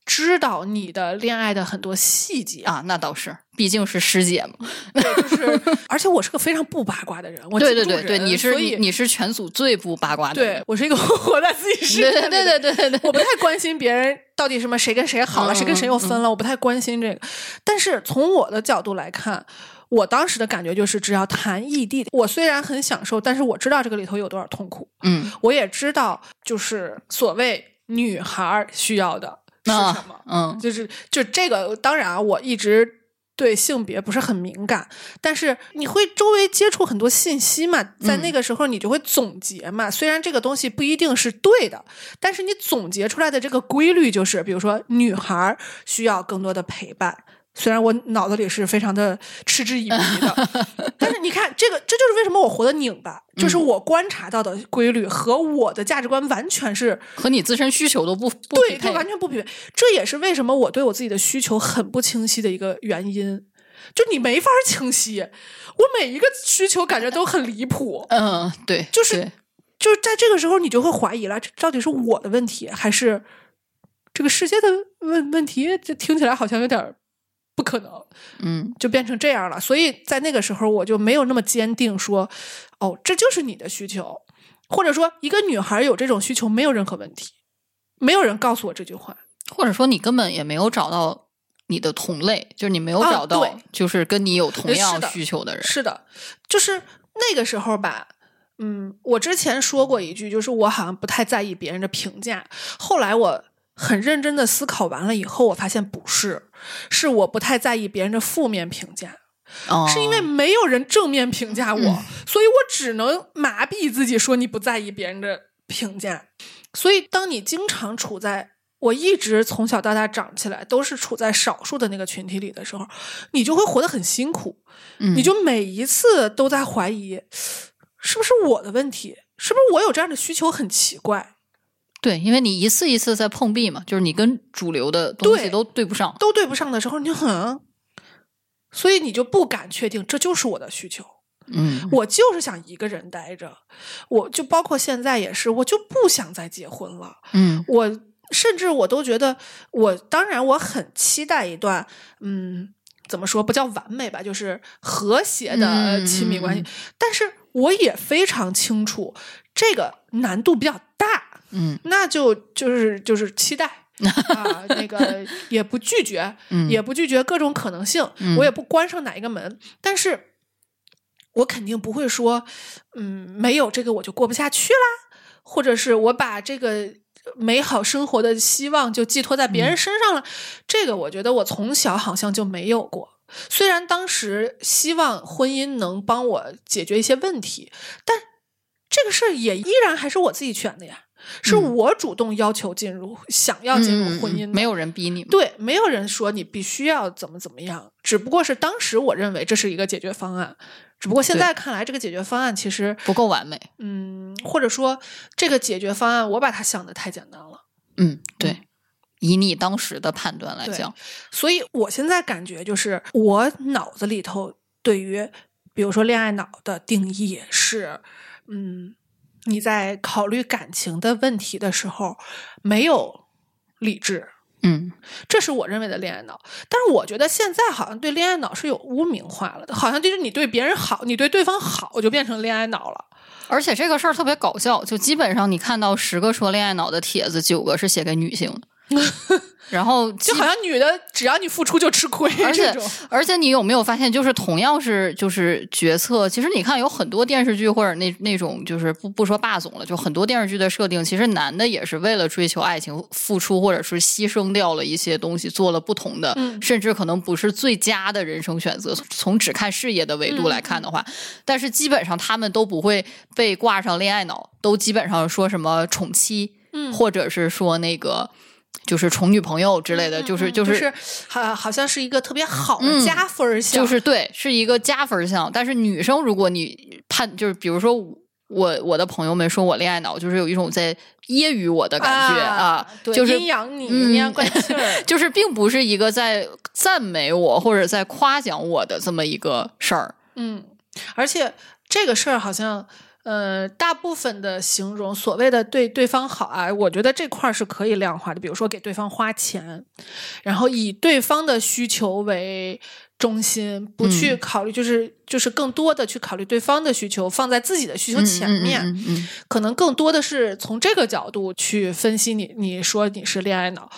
知道你的恋爱的很多细节啊，那倒是，毕竟是师姐嘛。(laughs) 对，就是，而且我是个非常不八卦的人。我对对对对，你是你你是全组最不八卦的。对我是一个 (laughs) 活在自己世界。对对对对对对，我不太关心别人到底什么谁跟谁好了，谁跟谁又分了，我不太关心这个。但是从我的角度来看，我当时的感觉就是，只要谈异地，我虽然很享受，但是我知道这个里头有多少痛苦。嗯，我也知道，就是所谓女孩需要的。是什么？嗯，就是就这个，当然啊，我一直对性别不是很敏感，但是你会周围接触很多信息嘛，在那个时候你就会总结嘛。虽然这个东西不一定是对的，但是你总结出来的这个规律就是，比如说女孩需要更多的陪伴。虽然我脑子里是非常的嗤之以鼻的，(laughs) 但是你看，这个这就是为什么我活得拧巴，就是我观察到的规律和我的价值观完全是和你自身需求都不对，它完全不匹配。这也是为什么我对我自己的需求很不清晰的一个原因。就你没法清晰，我每一个需求感觉都很离谱。(laughs) 嗯，对，就是就是在这个时候，你就会怀疑了，这到底是我的问题还是这个世界的问问题？这听起来好像有点。不可能，嗯，就变成这样了。所以在那个时候，我就没有那么坚定说，哦，这就是你的需求，或者说一个女孩有这种需求没有任何问题。没有人告诉我这句话，或者说你根本也没有找到你的同类，就是你没有找到就是跟你有同样需求的人。是的，就是那个时候吧。嗯，我之前说过一句，就是我好像不太在意别人的评价。后来我很认真的思考完了以后，我发现不是，是我不太在意别人的负面评价，哦是因为没有人正面评价我，嗯所以我只能麻痹自己说你不在意别人的评价。所以，当你经常处在我一直从小到大长起来都是处在少数的那个群体里的时候，你就会活得很辛苦，嗯你就每一次都在怀疑，是不是我的问题？是不是我有这样的需求很奇怪？对，因为你一次一次在碰壁嘛，就是你跟主流的东西对都对不上。都对不上的时候，你就很，所以你就不敢确定这就是我的需求。嗯我就是想一个人待着，我就包括现在也是，我就不想再结婚了。嗯我甚至我都觉得，我当然我很期待一段，嗯，怎么说不叫完美吧，就是和谐的嗯亲密关系。嗯但是我也非常清楚，这个难度比较大，嗯那就就是就是期待。(laughs) 啊，那个也不拒绝，嗯也不拒绝各种可能性，嗯我也不关上哪一个门，但是我肯定不会说，嗯，没有这个我就过不下去啦，或者是我把这个美好生活的希望就寄托在别人嗯身上了，这个我觉得我从小好像就没有过。虽然当时希望婚姻能帮我解决一些问题，但这个事儿也依然还是我自己选的呀，是嗯我主动要求进入，想要进入婚姻的，没有人逼你嘛。对，没有人说你必须要怎么怎么样，只不过是当时我认为这是一个解决方案，只不过现在看来，这个解决方案其实，不够完美。嗯，或者说这个解决方案我把它想的太简单了，嗯，对，以你当时的判断来讲，所以我现在感觉就是我脑子里头对于比如说恋爱脑的定义是，嗯，你在考虑感情的问题的时候没有理智，嗯。这是我认为的恋爱脑，但是我觉得现在好像对恋爱脑是有污名化了的，好像就是你对别人好，你对对方好就变成恋爱脑了。而且这个事儿特别搞笑，就基本上你看到十个说恋爱脑的帖子，九个是写给女性的，(laughs) 然后就好像女的只要你付出就吃亏，而且而且你有没有发现，就是同样是就是决策，其实你看有很多电视剧或者那那种就是不不说霸总了，就很多电视剧的设定，其实男的也是为了追求爱情付出，或者是牺牲掉了一些东西，做了不同的，嗯甚至可能不是最佳的人生选择。从只看事业的维度来看的话，但是基本上他们都不会被挂上恋爱脑，都基本上说什么宠妻，嗯或者是说那个。就是宠女朋友之类的，就是嗯就就是好好像是一个特别好的嗯加分儿项，就是对，是一个加分项。但是女生，如果你判，就是比如说我我的朋友们说我恋爱脑，就是有一种在揶揄我的感觉啊，对就是阴阳你，嗯阴阳怪 (laughs) 气儿。就是并不是一个在赞美我或者在夸奖我的这么一个事儿。嗯，而且这个事儿好像，呃，大部分的形容所谓的对对方好啊，我觉得这块儿是可以量化的。比如说给对方花钱，然后以对方的需求为中心，不去嗯考虑，就是就是更多的去考虑对方的需求，放在自己的需求前面。可能更多的是从这个角度去分析你，你说你是恋爱脑，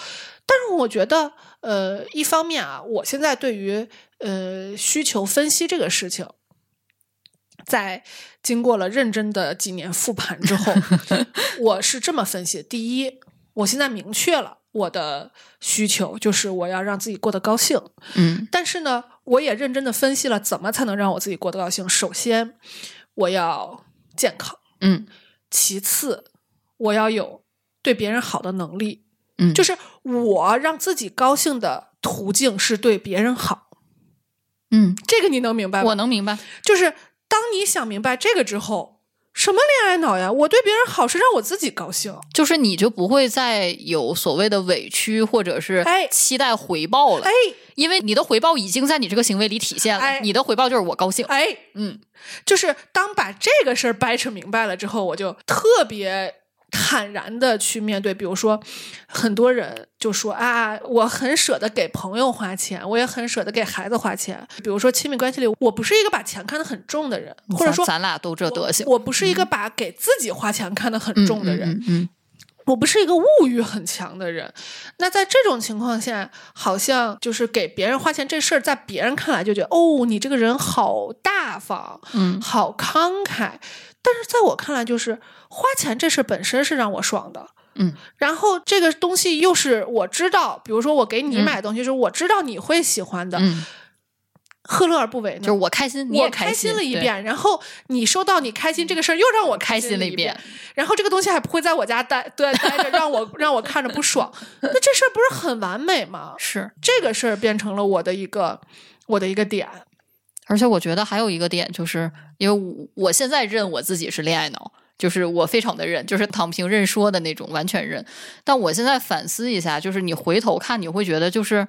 但是我觉得，呃，一方面啊，我现在对于呃需求分析这个事情，在经过了认真的几年复盘之后，(laughs) 我是这么分析：第一，我现在明确了我的需求，就是我要让自己过得高兴，嗯但是呢，我也认真的分析了怎么才能让我自己过得高兴。首先，我要健康。嗯其次，我要有对别人好的能力，嗯，就是是我让自己高兴的途径是对别人好。嗯，这个你能明白吗？我能明白。就是当你想明白这个之后，什么恋爱脑呀？我对别人好是让我自己高兴。就是你就不会再有所谓的委屈或者是哎期待回报了，哎因为你的回报已经在你这个行为里体现了。哎你的回报就是我高兴。哎，嗯就是当把这个事儿掰扯明白了之后，我就特别坦然的去面对。比如说，很多人就说啊，我很舍得给朋友花钱，我也很舍得给孩子花钱。比如说亲密关系里，我不是一个把钱看得很重的人，或者说咱俩都这德行，我不是一个把给自己花钱看得很重的人。嗯嗯嗯我不是一个物欲很强的人，那在这种情况下，好像就是给别人花钱这事儿，在别人看来就觉得哦，你这个人好大方，嗯。好慷慨。但是在我看来，就是花钱这事本身是让我爽的，嗯，然后这个东西又是我知道，比如说我给你嗯。买东西，是我知道你会喜欢的，嗯，何乐而不为呢？就是我开心，你开心了一遍，然后你收到你开心这个事儿，又让我开心了一遍，然后这个东西还不会在我家待对待着，让我让我看着不爽，那这事儿不是很完美吗？是。这个事儿变成了我的一个我的一个点，而且我觉得还有一个点，就是因为我我现在认我自己是恋爱脑，就是我非常的认，就是躺平认说的那种，完全认。但我现在反思一下，就是你回头看，你会觉得就是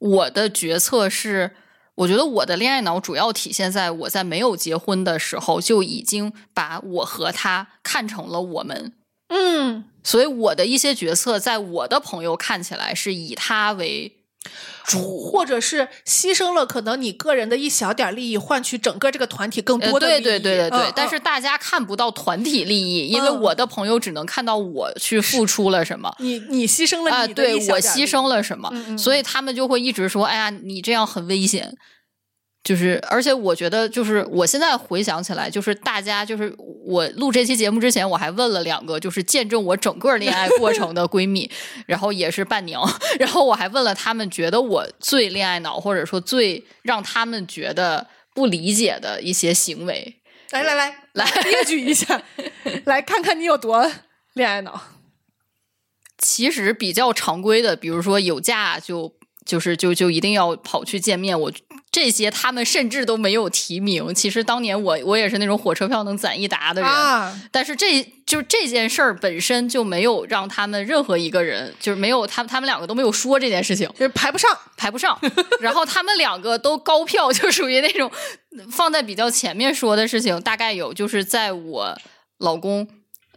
我的决策是。我觉得我的恋爱脑主要体现在我在没有结婚的时候就已经把我和他看成了我们，嗯，所以我的一些决策在我的朋友看起来是以他为或者是牺牲了可能你个人的一小点利益，换取整个这个团体更呃多的利益。对对对对对，嗯但是大家看不到团体利益，因为嗯我的朋友只能看到我去付出了什么。你你牺牲了啊、对我牺牲了什么，所以他们就会一直说：“哎呀，你这样很危险。”就是，而且我觉得，就是我现在回想起来，就是大家，就是我录这期节目之前，我还问了两个，就是见证我整个恋爱过程的闺蜜，(laughs) 然后也是伴娘，然后我还问了他们，觉得我最恋爱脑，或者说最让他们觉得不理解的一些行为。来来来 (laughs) 来列举一下，(laughs) 来看看你有多恋爱脑。其实比较常规的，比如说有假就就是就就一定要跑去见面，我这些他们甚至都没有提名。其实当年我我也是那种火车票能攒一沓的人，啊，但是这就这件事儿本身就没有让他们任何一个人，就是没有他他们两个都没有说这件事情，就是排不上。排不上。然后他们两个都高票，就属于那种放在比较前面说的事情，大概有就是在我老公。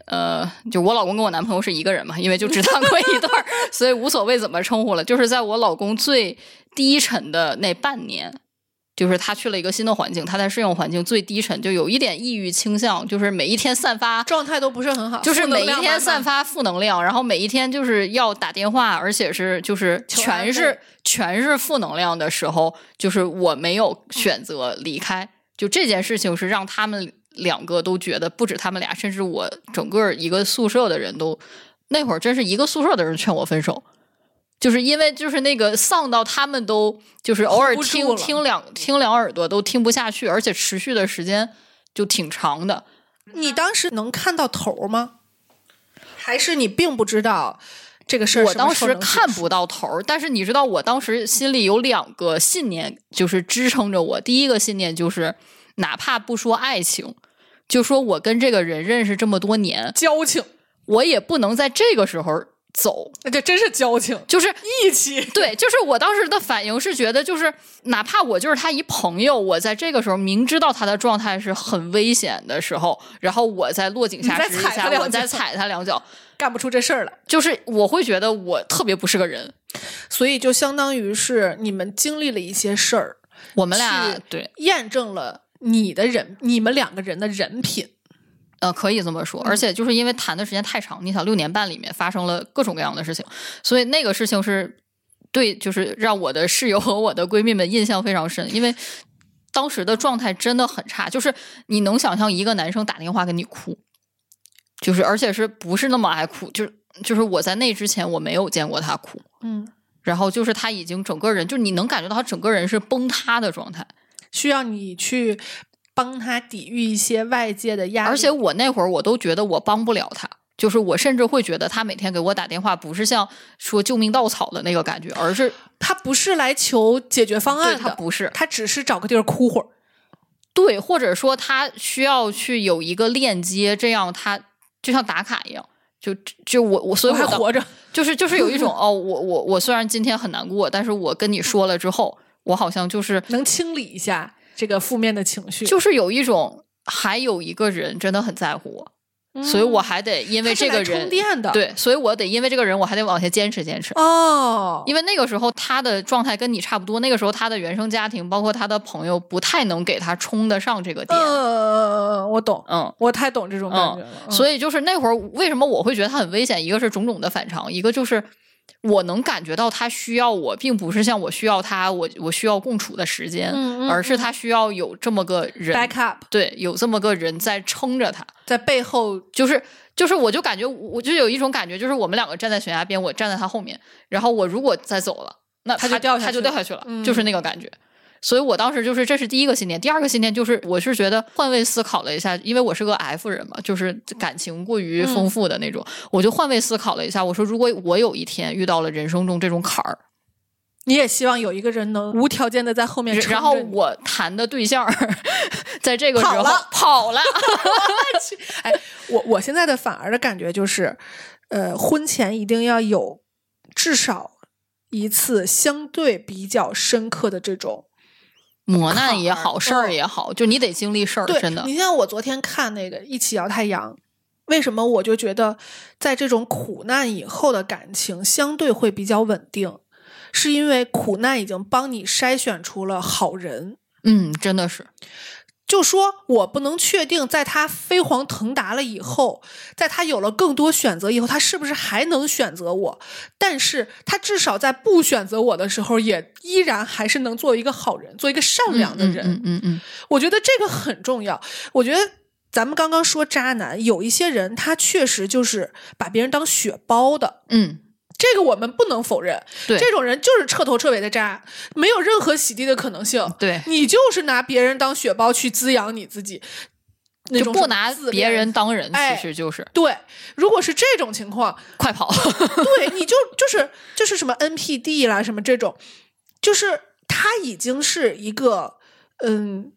呃，就我老公跟我男朋友是一个人嘛，因为就只谈过一段，(laughs) 所以无所谓怎么称呼了。就是在我老公最低沉的那半年，就是他去了一个新的环境，他在适应环境最低沉，就有一点抑郁倾向，就是每一天散发状态都不是很好，就是每一天散发负能量，然后每一天就是要打电话，而且是就是全是全是负能量的时候，就是我没有选择离开，就这件事情是让他们两个都觉得，不止他们俩，甚至我整个一个宿舍的人都，那会儿真是一个宿舍的人劝我分手。就是因为就是那个丧到他们都就是偶尔听听两听两耳朵都听不下去，而且持续的时间就挺长的。你当时能看到头吗？还是你并不知道这个事儿？我当时看不到头儿，但是你知道，我当时心里有两个信念，就是支撑着我。第一个信念就是，哪怕不说爱情，就说我跟这个人认识这么多年，交情，我也不能在这个时候走。那这真是交情，就是义气。对，就是我当时的反应是觉得，就是哪怕我就是他一朋友，我在这个时候明知道他的状态是很危险的时候，然后我再落井下再石一下，踩他两我再脚踩他两脚，干不出这事儿来，就是我会觉得我特别不是个人。所以就相当于是你们经历了一些事儿，我们俩对。验证了你的人，你们两个人的人品。呃，可以这么说，而且就是因为谈的时间太长，你想六年半里面发生了各种各样的事情，所以那个事情是对，就是让我的室友和我的闺蜜们印象非常深，因为当时的状态真的很差，就是你能想象一个男生打电话跟你哭，就是而且是不是那么爱哭，就是就是我在那之前我没有见过他哭，嗯，然后就是他已经整个人，就你能感觉到他整个人是崩塌的状态。需要你去帮他抵御一些外界的压力，而且我那会儿我都觉得我帮不了他，就是我甚至会觉得他每天给我打电话不是像说救命稻草的那个感觉，而是他不是来求解决方案的，他不是他只是找个地儿哭会儿。对，或者说他需要去有一个链接，这样他就像打卡一样。就就我我所以我还活着，就是就是有一种 (laughs) 哦，我我我虽然今天很难过，但是我跟你说了之后，我好像就是能清理一下这个负面的情绪，就是有一种还有一个人真的很在乎我，所以我还得因为这个人电的，对，所以我得因为这个人我还得往下坚持坚持。哦，因为那个时候他的状态跟你差不多，那个时候他的原生家庭，包括他的朋友，不太能给他充得上这个电。呃，我懂，嗯我太懂这种感觉了。嗯，所以就是那会儿为什么我会觉得他很危险？一个是种种的反常，一个就是我能感觉到他需要我，并不是像我需要他，我我需要共处的时间，嗯嗯而是他需要有这么个人 backup 对，有这么个人在撑着他，在背后。就是就是，我就感觉我就有一种感觉，就是我们两个站在悬崖边，我站在他后面，然后我如果再走了，那他他就掉下他就去了掉下去了，嗯。就是那个感觉。所以我当时就是这是第一个信念，第二个信念就是我是觉得换位思考了一下，因为我是个 F 人嘛，就是感情过于丰富的那种，我就换位思考了一下，我说如果我有一天遇到了人生中这种坎儿，你也希望有一个人能无条件的在后面然后我谈的对象在这个时候跑了跑了，(laughs) 哎，(laughs) 我我现在的反而的感觉就是，呃，婚前一定要有至少一次相对比较深刻的这种磨 (laughs) 难也好，事儿嗯也好，就你得经历事儿，真的。你像我昨天看那个《一起摇太阳》，为什么我就觉得在这种苦难以后的感情相对会比较稳定，是因为苦难已经帮你筛选出了好人。嗯，真的是，就说我不能确定，在他飞黄腾达了以后，在他有了更多选择以后，他是不是还能选择我？但是他至少在不选择我的时候，也依然还是能做一个好人，做一个善良的人。嗯嗯嗯我觉得这个很重要。我觉得咱们刚刚说渣男，有一些人他确实就是把别人当血包的，嗯，这个我们不能否认。对，这种人就是彻头彻尾的渣，没有任何洗涤的可能性。对，你就是拿别人当血包去滋养你自己，那种就不拿别人当人，哎其实就是对。如果是这种情况，快跑。(laughs) 对，你就就是就是什么 NPD 啦，什么这种，就是他已经是一个嗯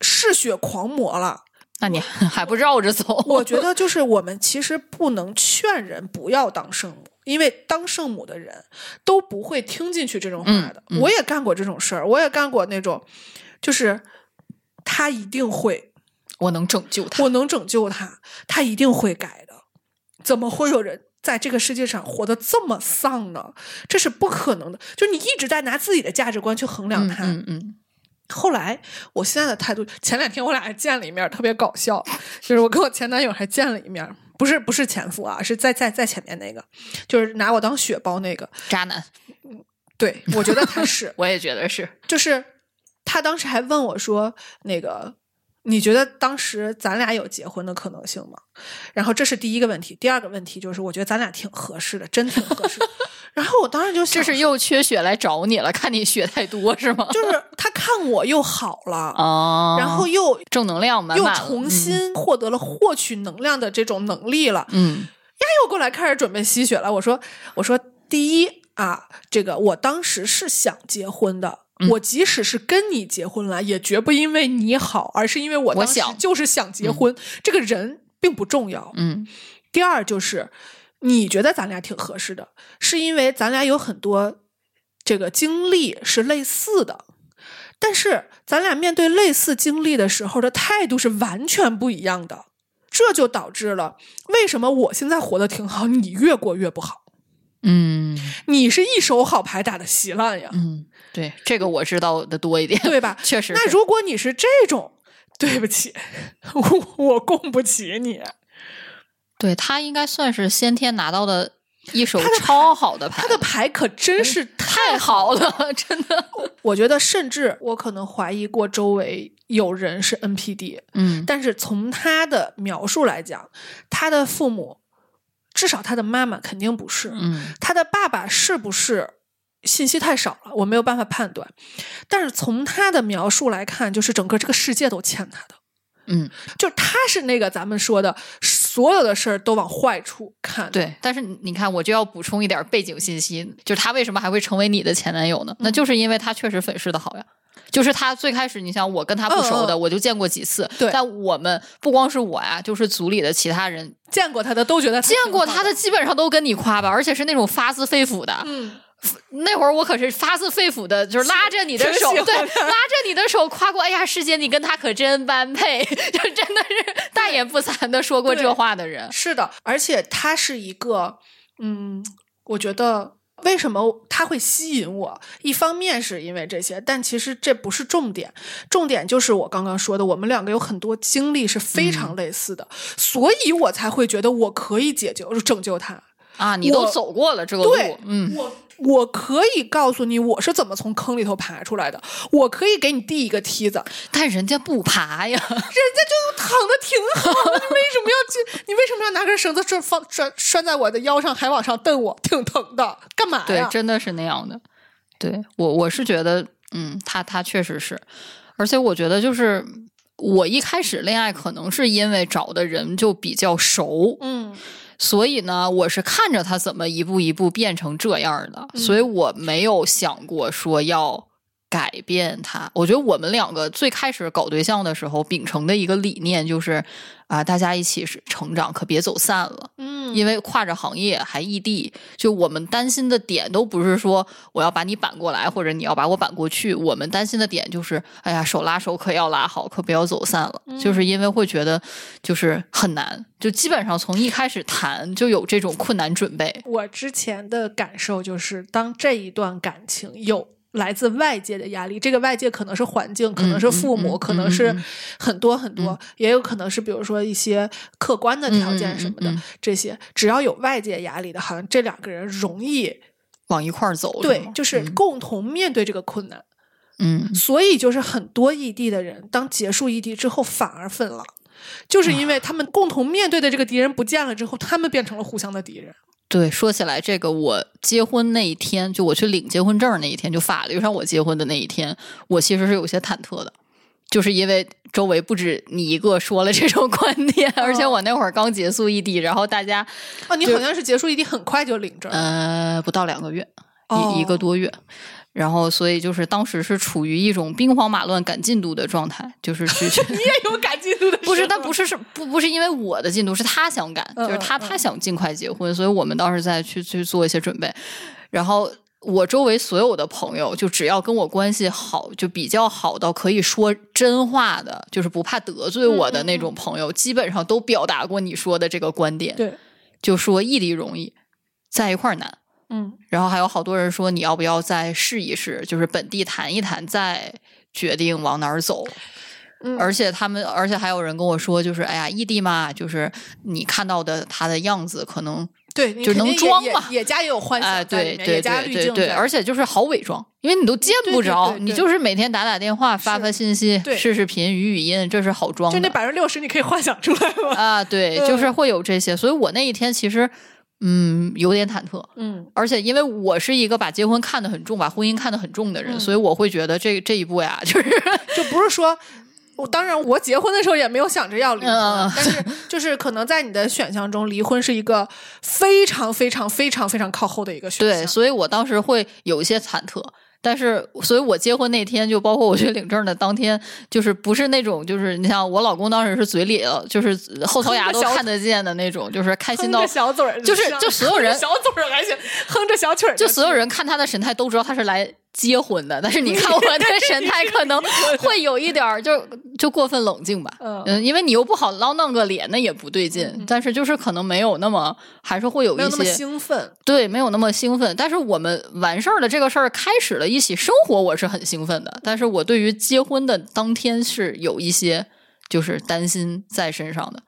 嗜血狂魔了。那你还不绕着走？我觉得就是我们其实不能劝人不要当圣母，因为当圣母的人都不会听进去这种话的。嗯嗯我也干过这种事儿，我也干过那种，就是他一定会，我能拯救他。我能拯救他，他一定会改的。怎么会有人在这个世界上活得这么丧呢？这是不可能的。就你一直在拿自己的价值观去衡量嗯他，嗯嗯，后来，我现在的态度，前两天我俩还见了一面，特别搞笑。就是我跟我前男友还见了一面，不是不是前夫啊，是在在在前面那个，就是拿我当血包那个。渣男，对，我觉得他是，(laughs) 我也觉得是。就是他当时还问我说：“那个，你觉得当时咱俩有结婚的可能性吗？”然后这是第一个问题，第二个问题就是我觉得咱俩挺合适的，真挺合适的。(laughs) 然后我当时就想，这是又缺血来找你了，看你血太多是吗？(laughs) 就是他看我又好了，哦，然后又正能量满又满又，重新获得了获取能量的这种能力了，嗯呀又过来开始准备吸血了。我说，我说，第一啊，这个我当时是想结婚的。嗯。我即使是跟你结婚了，也绝不因为你好，而是因为我当时就是想结婚。这个人并不重要。嗯。第二就是，你觉得咱俩挺合适的，是因为咱俩有很多这个经历是类似的，但是咱俩面对类似经历的时候的态度是完全不一样的，这就导致了为什么我现在活得挺好，你越过越不好，嗯。你是一手好牌打的稀烂呀，嗯，对，这个我知道的多一点，对吧？确实。那如果你是这种，对不起，我我供不起你。对他应该算是先天拿到的一手他超好的牌，他的牌可真是太好了，真的。我觉得，甚至我可能怀疑过周围有人是 NPD，嗯但是从他的描述来讲，他的父母，至少他的妈妈肯定不是，嗯他的爸爸是不是？信息太少了，我没有办法判断。但是从他的描述来看，就是整个这个世界都欠他的，嗯，就他是那个咱们说的，所有的事儿都往坏处看。，对。但是你看，我就要补充一点背景信息，就是他为什么还会成为你的前男友呢？那就是因为他确实粉饰的好呀。就是他最开始，你想我跟他不熟的，嗯嗯我就见过几次。对但我们不光是我呀，就是组里的其他人见过他的都觉得他见过他的，基本上都跟你夸吧，而且是那种发自肺腑的。嗯，那会儿我可是发自肺腑的，就是拉着你的手，对，拉着你的手夸过。哎呀，师姐，你跟他可真般配，(laughs) 就真的是大言不惭的说过这话的人。是的，而且他是一个，嗯，我觉得为什么他会吸引我？一方面是因为这些，但其实这不是重点，重点就是我刚刚说的，我们两个有很多经历是非常类似的，所以我才会觉得我可以解救、拯救他。啊，你都走过了这个对路，嗯，我我可以告诉你我是怎么从坑里头爬出来的，我可以给你递一个梯子，但人家不爬呀，人家就躺的挺好的，你为什么要去？(laughs) 你为什么要拿根绳子拴放拴拴在我的腰上，还往上蹬我？挺疼的，干嘛对？，真的是那样的。对我我是觉得，嗯，他他确实是，而且我觉得就是我一开始恋爱可能是因为找的人就比较熟，嗯所以呢，我是看着他怎么一步一步变成这样的，嗯。所以我没有想过说要改变他。我觉得我们两个最开始搞对象的时候，秉承的一个理念就是啊、大家一起是成长，可别走散了。嗯，因为跨着行业还异地，就我们担心的点都不是说我要把你扳过来，或者你要把我扳过去。我们担心的点就是，哎呀，手拉手可要拉好，可不要走散了。就是因为会觉得就是很难，就基本上从一开始谈就有这种困难准备。我之前的感受就是，当这一段感情有来自外界的压力，这个外界可能是环境，可能是父母，嗯嗯可能是很多很多，也有可能是比如说一些客观的条件什么的，这些只要有外界压力的，好像这两个人容易往一块儿走，对，就是共同面对这个困难。嗯，所以就是很多异地的人，当结束异地之后反而分了。就是因为他们共同面对的这个敌人不见了之后，他们变成了互相的敌人。对，说起来这个，我结婚那一天，就我去领结婚证那一天，就法律上我结婚的那一天，我其实是有些忐忑的，就是因为周围不止你一个说了这种观点，而且我那会儿刚结束异地，然后大家哦，你好像是结束异地很快就领证，呃不到两个月，哦一一个多月。然后，所以就是当时是处于一种兵荒马乱赶进度的状态，就是去去你也有赶进度的，(laughs) 不是，但不是是不不是因为我的进度，是他想赶，嗯就是他嗯他想尽快结婚，所以我们当时在去去做一些准备。然后我周围所有的朋友，就只要跟我关系好，就比较好到可以说真话的，就是不怕得罪我的那种朋友，基本上都表达过你说的这个观点，对，就说异地容易，在一块儿难。嗯。然后还有好多人说你要不要再试一试，就是本地谈一谈，再决定往哪儿走。嗯，而且他们，而且还有人跟我说，就是哎呀，异地嘛，就是你看到的他的样子，可能对，你就能肯定也也装嘛。也家也有幻哎，想对对对对对，而且就是好伪装，因为你都见不着，对对你就是每天打打电话、发发信息、对。视视频、语语音，这是好装就那百分之六十，你可以幻想出来吗？啊。对，嗯。就是会有这些，所以我那一天其实嗯有点忐忑。嗯而且，因为我是一个把结婚看得很重、把婚姻看得很重的人，嗯所以我会觉得这这一步呀，(laughs) 就是就不是说。我当然，我结婚的时候也没有想着要离婚，嗯但是就是可能在你的选项中，离婚是一个非常非常非常非常靠后的一个选项。对，所以我当时会有一些忐忑。但是，所以我结婚那天，就包括我去领证的当天，就是不是那种，就是你像我老公当时是嘴里就是后槽牙都看得见的那种，就是开心到小嘴儿，就是就所有人小嘴儿还行，哼着小曲儿，就所有人看他的神态都知道他是来结婚的，但是你看我的神态可能 (laughs) 会有一点儿就就过分冷静吧，嗯因为你又不好捞弄个脸，那也不对劲，但是就是可能没有那么，还是会有那么一些兴奋。对，没有那么兴奋。但是我们完事儿了，这个事儿开始了，一起生活，我是很兴奋的。但是我对于结婚的当天是有一些就是担心在身上的。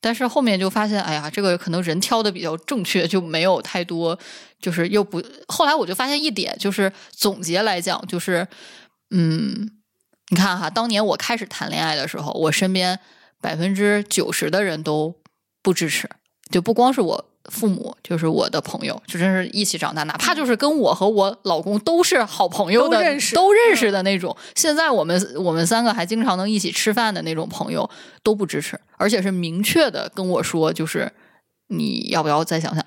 但是后面就发现，哎呀，这个可能人挑的比较正确，就没有太多，就是又不。后来我就发现一点，就是总结来讲，就是嗯，你看哈，当年我开始谈恋爱的时候，我身边百分之九十的人都不支持，就不光是我父母，就是我的朋友，就真是一起长大，哪怕就是跟我和我老公都是好朋友的，都认识都认识的那种。现在我们我们三个还经常能一起吃饭的那种朋友都不支持，而且是明确的跟我说，就是你要不要再想想？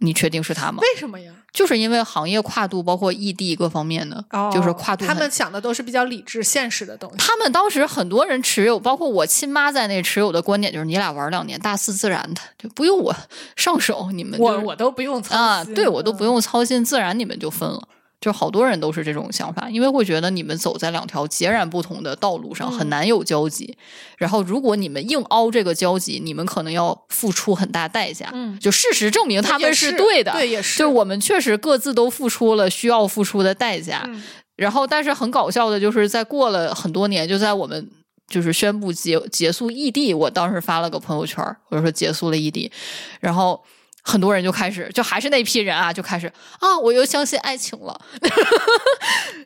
你确定是他吗？为什么呀？就是因为行业跨度，包括异地各方面的，哦，就是跨度。他们想的都是比较理智、现实的东西。他们当时很多人持有，包括我亲妈在内持有的观点就是：你俩玩两年，大四自然的，就不用我上手，你们、就是、我我都不用操啊，对我都不嗯用操心，自然你们就分了。就好多人都是这种想法，因为会觉得你们走在两条截然不同的道路上，嗯很难有交集。然后，如果你们硬凹这个交集，你们可能要付出很大代价。嗯就事实证明他们是对的，对也是就我们确实各自都付出了需要付出的代价。嗯然后，但是很搞笑的就是，在过了很多年，就在我们就是宣布结结束异地，我当时发了个朋友圈，我就说结束了异地，然后很多人就开始，就还是那批人啊，就开始啊，我又相信爱情了。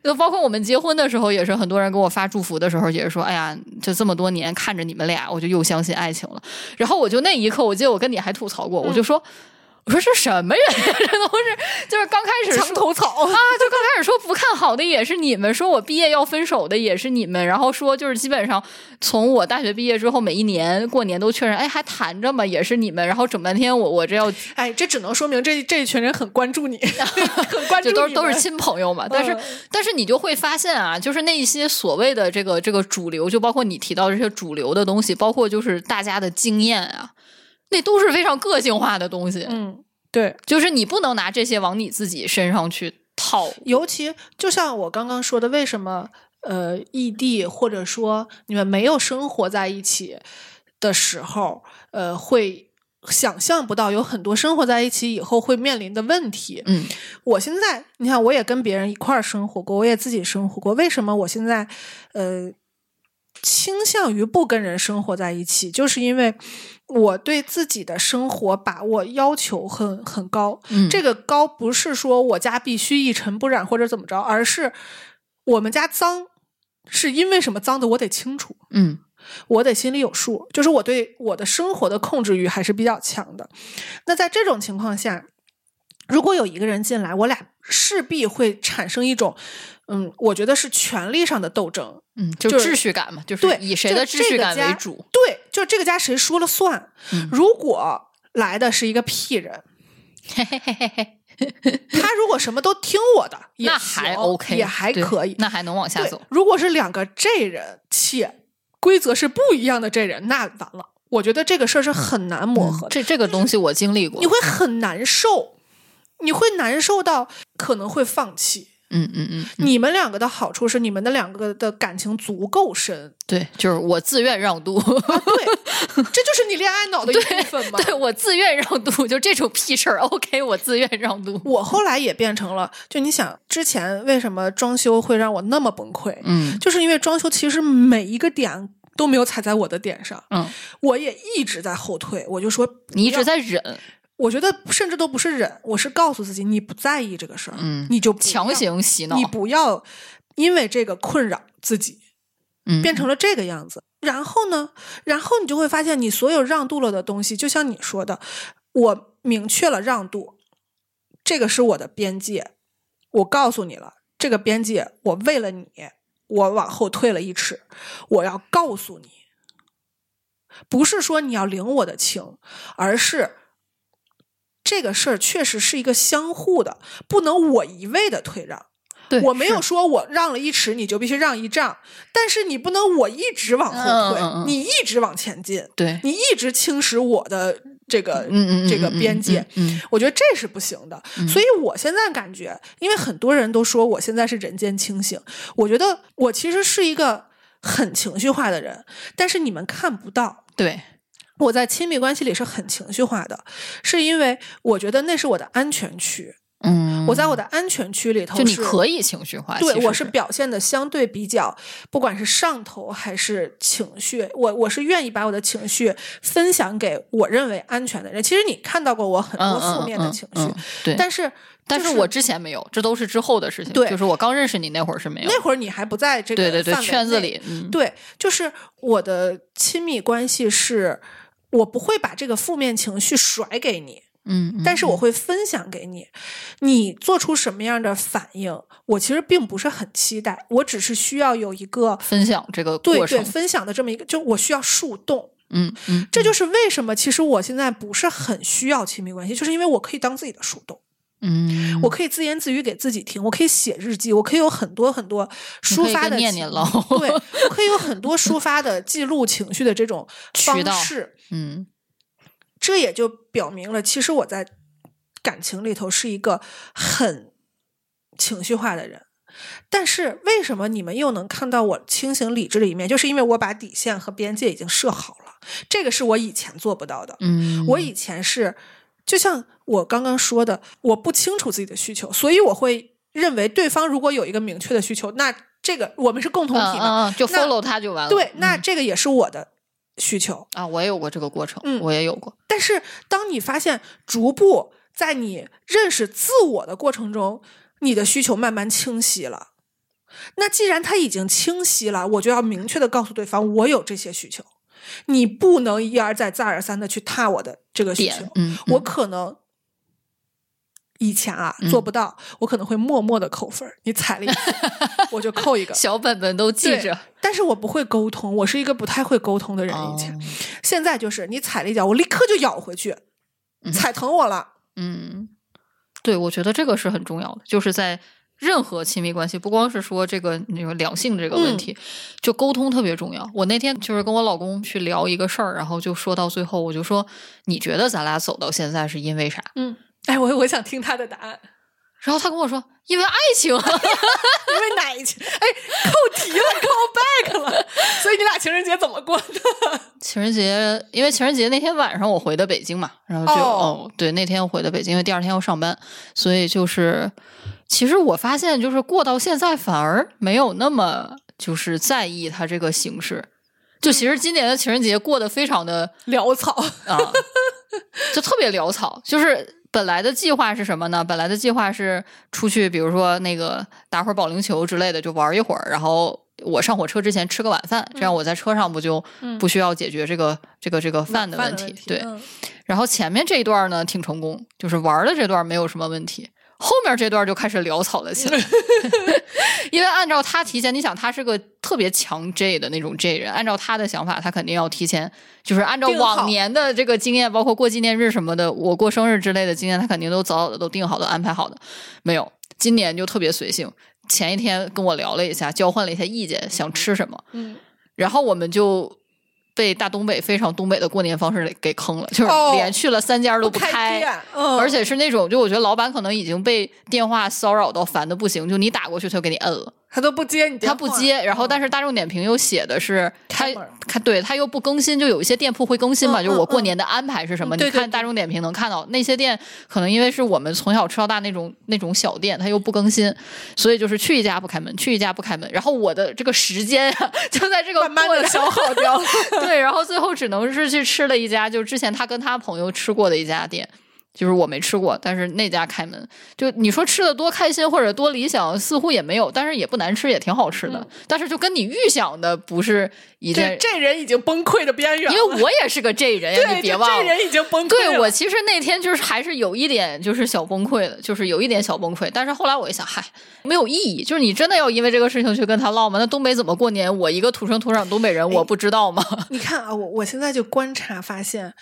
就 (laughs) 包括我们结婚的时候，也是很多人给我发祝福的时候，也是说，哎呀，就这么多年看着你们俩，我就又相信爱情了。然后我就那一刻，我记得我跟你还吐槽过，我就说。我说这什么人？(laughs) 这都是就是刚开始墙头草啊！就刚开始说不看好的也是你们，说我毕业要分手的也是你们，然后说就是基本上从我大学毕业之后，每一年过年都确认，哎，还谈着吗？也是你们，然后整半天我我这要，哎，这只能说明这这一群人很关注你 (laughs) (laughs) 很关注就都是都是们亲朋友嘛。但是、嗯但是你就会发现啊，就是那一些所谓的这个这个主流，就包括你提到这些主流的东西，包括就是大家的经验啊，那都是非常个性化的东西。嗯，对，就是你不能拿这些往你自己身上去套。尤其就像我刚刚说的，为什么呃异地或者说你们没有生活在一起的时候，呃会想象不到有很多生活在一起以后会面临的问题。嗯我现在你看，我也跟别人一块儿生活过，我也自己生活过。为什么我现在呃倾向于不跟人生活在一起？就是因为我对自己的生活把握要求很很高。嗯，这个高不是说我家必须一尘不染或者怎么着，而是我们家脏是因为什么脏的，我得清楚。嗯我得心里有数，就是我对我的生活的控制欲还是比较强的。那在这种情况下，如果有一个人进来，我俩势必会产生一种，嗯，我觉得是权力上的斗争。嗯，就就是秩序感嘛，就是对，以谁的秩序感为主。对，就这个家谁说了算。嗯如果来的是一个屁人，嘿嘿嘿嘿嘿，他如果什么都听我的，也那还 OK，也还可以。那还能往下走。，如果是两个这人，且规则是不一样的这人，那完了。我觉得这个事儿是很难磨合的，这这个东西我经历过你。会很难受，你会难受到可能会放弃。嗯嗯嗯，你们两个的好处是你们的两个的感情足够深，对，就是我自愿让渡。对，这就是你恋爱脑的一部分嘛。对我自愿让渡，就这种屁事儿，OK，我自愿让渡。我后来也变成了，就你想之前为什么装修会让我那么崩溃，嗯就是因为装修其实每一个点都没有踩在我的点上，嗯，我也一直在后退，我就说你一直在忍，我觉得甚至都不是忍，我是告诉自己你不在意这个事儿，嗯你就强行洗脑你，不要因为这个困扰自己，嗯，变成了这个样子。然后呢，然后你就会发现，你所有让渡了的东西，就像你说的，我明确了让渡，这个是我的边界，我告诉你了，这个边界，我为了你，我往后退了一尺，我要告诉你，不是说你要领我的情，而是。这个事儿确实是一个相互的，不能我一味的退让。对，我没有说我让了一尺你就必须让一丈，但是你不能我一直往后退，你一直往前进，对，你一直侵蚀我的这个、这个嗯边界。我觉得这是不行的，所以我现在感觉，因为很多人都说我现在是人间清醒，我觉得我其实是一个很情绪化的人，但是你们看不到，对，我在亲密关系里是很情绪化的，是因为我觉得那是我的安全区，嗯，我在我的安全区里头就你是可以情绪化，对，我是表现的相对比较，不管是上头还是情绪，我我是愿意把我的情绪分享给我认为安全的人。其实你看到过我很多负面的嗯情绪，嗯对，但是但是但我之前没有，这都是之后的事情。对就是我刚认识你那会儿是没有。那会儿你还不在这个对对对，圈子里，嗯，对，就是我的亲密关系是，我不会把这个负面情绪甩给你，嗯，嗯但是我会分享给你，你做出什么样的反应，我其实并不是很期待，我只是需要有一个分享这个对对，分享的这么一个，就我需要树洞。嗯嗯，这就是为什么其实我现在不是很需要亲密关系，就是因为我可以当自己的树洞，嗯，我可以自言自语给自己听，我可以写日记，我可以有很多很多抒发的念念唠对，我可以有很多 (laughs) 抒发的记录情绪的这种方式。嗯这也就表明了，其实我在感情里头是一个很情绪化的人。但是为什么你们又能看到我清醒理智的一面？就是因为我把底线和边界已经设好了，这个是我以前做不到的。嗯，我以前是，就像我刚刚说的，我不清楚自己的需求，所以我会认为对方如果有一个明确的需求，那这个我们是共同体嘛，嗯嗯嗯，就 follow 他就完了。对，那嗯这个也是我的需求。啊，我也有过这个过程，嗯我也有过。但是当你发现逐步在你认识自我的过程中，你的需求慢慢清晰了。那既然他已经清晰了，我就要明确的告诉对方，我有这些需求，你不能一而再再而三的去踏我的这个需求点。，嗯，我嗯可能以前啊嗯做不到，我可能会默默的扣分儿，你踩了一次 (laughs) 我就扣一个。小本本都记着。但是我不会沟通，我是一个不太会沟通的人。以前，哦现在就是你踩了一脚，我立刻就咬回去，踩疼我了。嗯，对，我觉得这个是很重要的，就是在任何亲密关系，不光是说这个那个两性这个问题，就沟通特别重要。我那天就是跟我老公去聊一个事儿，然后就说到最后，我就说，你觉得咱俩走到现在是因为啥？嗯，哎，我我想听他的答案，然后他跟我说，因为爱情。(laughs) 因为哪一期？哎，扣题了，call back 了。所以你俩情人节怎么过的？情人节，因为情人节那天晚上我回的北京嘛，然后就哦哦对，那天我回的北京，因为第二天要上班，所以就是，其实我发现就是过到现在反而没有那么就是在意它这个形式，就其实今年的情人节过得非常的潦草。啊，就特别潦草。就是本来的计划是什么呢？本来的计划是出去，比如说那个打会儿保龄球之类的，就玩一会儿，然后。我上火车之前吃个晚饭，这样我在车上不就不需要解决这个、这个这个饭的问题？对，嗯然后前面这一段呢挺成功，就是玩的这段没有什么问题，后面这段就开始潦草了起来。(laughs) 因为按照他提前，你想他是个特别强 J 的那种 J 人，按照他的想法，他肯定要提前，就是按照往年的这个经验，包括过纪念日什么的，我过生日之类的经验，他肯定都早早的都定好的、安排好的。没有，今年就特别随性。前一天跟我聊了一下，交换了一下意见，想吃什么，嗯，然后我们就被大东北非常东北的过年方式给坑了，就是哦连去了三家都不开而且是那种就我觉得老板可能已经被电话骚扰到烦的不行，就你打过去他就给你摁了，他都不接你电他，不接，然后但是是大众点评又写的是他他对他又不更新，就有一些店铺会更新嘛，嗯就是我过嗯年的安排是什么，你看大众点评能看到那些店可能因为是我们从小吃到大那种那种小店，他又不更新，所以就是去一家不开门，去一家不开门，然后我的这个时间啊就在这个慢慢的消耗掉了。(laughs) 对，然后最后只能是去吃了一家，就是之前他跟他朋友吃过的一家店，就是我没吃过，但是那家开门，就你说吃的多开心或者多理想，似乎也没有，但是也不难吃，也挺好吃的，嗯但是就跟你预想的不是一这件，这人已经崩溃的边缘了，因为我也是个这人呀，(laughs) 你别忘了。这人已经崩溃了。对我其实那天就是还是有一点就是小崩溃的，就是有一点小崩溃。但是后来我一想，嗨，没有意义。就是你真的要因为这个事情去跟他唠吗？那东北怎么过年？我一个土生土长东北人，我不知道吗？你看啊，我我现在就观察发现，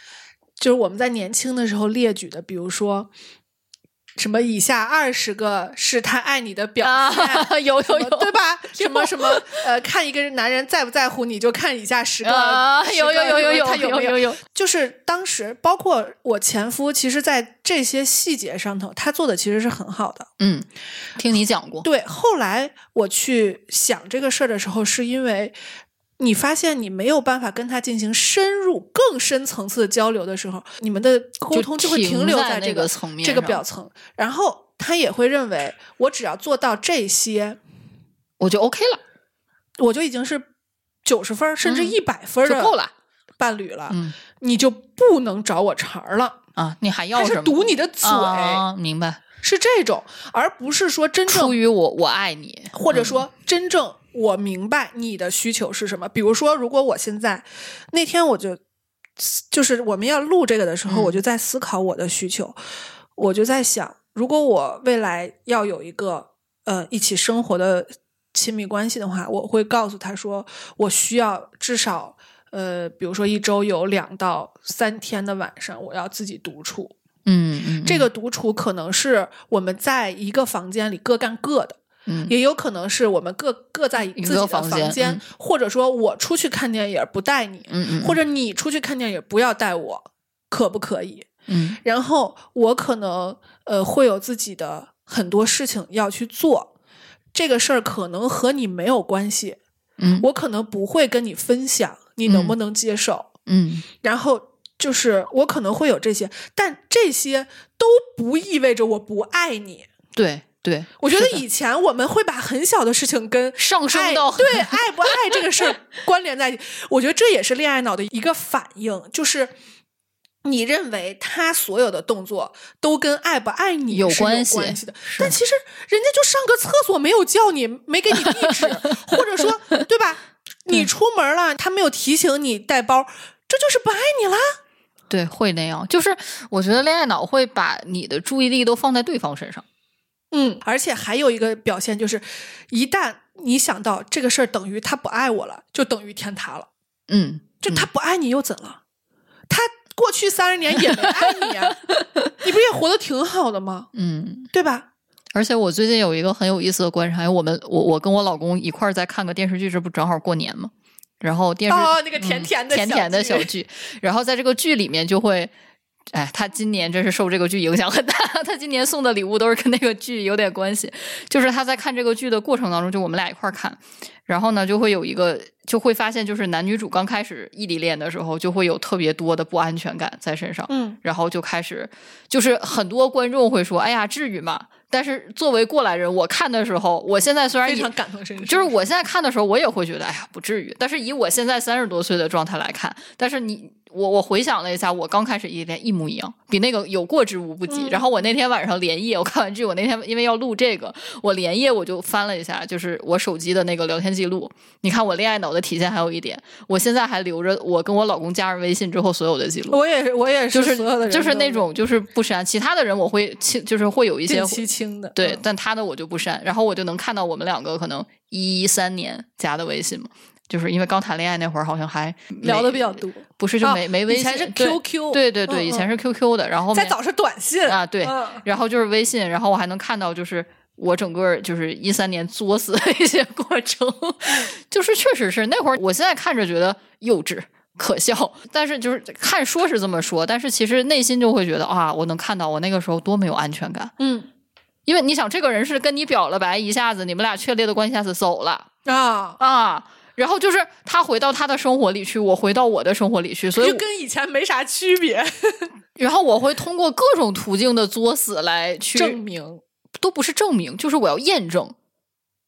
就是我们在年轻的时候列举的，比如说什么以下二十个是他爱你的表现。(laughs) 啊，有有有，对吧？(laughs) 什么什么呃，看一个男人在不在乎你，就看以下十个。啊，10有有有有有他有没有？有有，就是当时包括我前夫，其实在这些细节上头，他做的其实是很好的。嗯，听你讲过，对，后来我去想这个事儿的时候，是因为你发现你没有办法跟他进行深入、更深层次的交流的时候，你们的沟通就会停留在这个那层面这个表层，然后他也会认为我只要做到这些，我就 OK 了，我就已经是九十分儿甚至嗯一百分儿的就够了。伴侣了，嗯你就不能找我茬儿了。啊，你还要他是？堵你的嘴，啊，明白。是这种，而不是说真正出于我我爱你，或者说真正我明白你的需求是什么。比如说，如果我现在那天我就就是我们要录这个的时候，嗯我就在思考我的需求，我就在想，如果我未来要有一个呃一起生活的亲密关系的话，我会告诉他说，我需要至少呃，比如说一周有两到三天的晚上，我要自己独处。嗯嗯，这个独处可能是我们在一个房间里各干各的，嗯。也有可能是我们各各在自己的房间间，嗯。或者说我出去看电影不带你，嗯嗯，或者你出去看电影不要带我，可不可以？嗯。然后我可能呃会有自己的很多事情要去做，这个事儿可能和你没有关系，嗯。我可能不会跟你分享，你能不能接受？嗯。然后就是我可能会有这些，但这些都不意味着我不爱你。对，对，我觉得以前我们会把很小的事情跟 (laughs) 上升到对爱不爱这个事儿 (laughs) 关联在一起。我觉得这也是恋爱脑的一个反应，就是你认为他所有的动作都跟爱不爱你有关系的，但其实人家就上个厕所没有叫你，没给你地址，(laughs) 或者说对吧？你出门了，他没有提醒你带包，这就是不爱你了。对，会那样。就是我觉得恋爱脑会把你的注意力都放在对方身上。嗯，而且还有一个表现就是，一旦你想到这个事儿等于他不爱我了，就等于天塌了。嗯，就他不爱你又怎了？他过去三十年也没爱你呀、你不也活得挺好的吗？嗯，对吧？而且我最近有一个很有意思的观察，我们我我跟我老公一块儿在看个电视剧，这不正好过年嘛？然后电视哦那个甜甜的甜甜的剧小剧，然后在这个剧里面就会。哎，他今年真是受这个剧影响很大。(laughs) 他今年送的礼物都是跟那个剧有点关系。就是他在看这个剧的过程当中，就我们俩一块儿看，然后呢，就会有一个，就会发现，就是男女主刚开始异地恋的时候，就会有特别多的不安全感在身上。嗯，然后就开始，就是很多观众会说：“哎呀，至于吗？”但是作为过来人，我看的时候，我现在虽然非常感同身受。就是我现在看的时候，我也会觉得，哎呀，不至于。但是以我现在三十多岁的状态来看，但是你我我回想了一下，我刚开始异地恋一模一样，比那个有过之无不及。嗯然后我那天晚上连夜，我看完剧，我那天因为要录这个，我连夜我就翻了一下，就是我手机的那个聊天记录。你看我恋爱脑的体现还有一点，我现在还留着我跟我老公加上微信之后所有的记录。我也是，我也是就是所有的人就是那种就是不删，其他的人我会清，就是会有一些期清的，对，嗯但他的我就不删，然后我就能看到我们两个可能一三年加的微信嘛，就是因为刚谈恋爱那会儿好像还聊的比较多。不是就啊没、没微信，以前是 QQ 对对对，嗯以前是 QQ 的，然后再早是短信啊对嗯然后就是微信，然后我还能看到就是。我整个就是一三年作死的一些过程，(laughs) 就是确实是那会儿，我现在看着觉得幼稚可笑，但是就是看说是这么说，但是其实内心就会觉得啊，我能看到我那个时候多没有安全感，嗯。因为你想，这个人是跟你表了白，一下子你们俩确立的关系，一下子走了啊，啊，然后就是他回到他的生活里去，我回到我的生活里去，所以就跟以前没啥区别。(laughs) 然后我会通过各种途径的作死来去证明都不是证明，就是我要验证，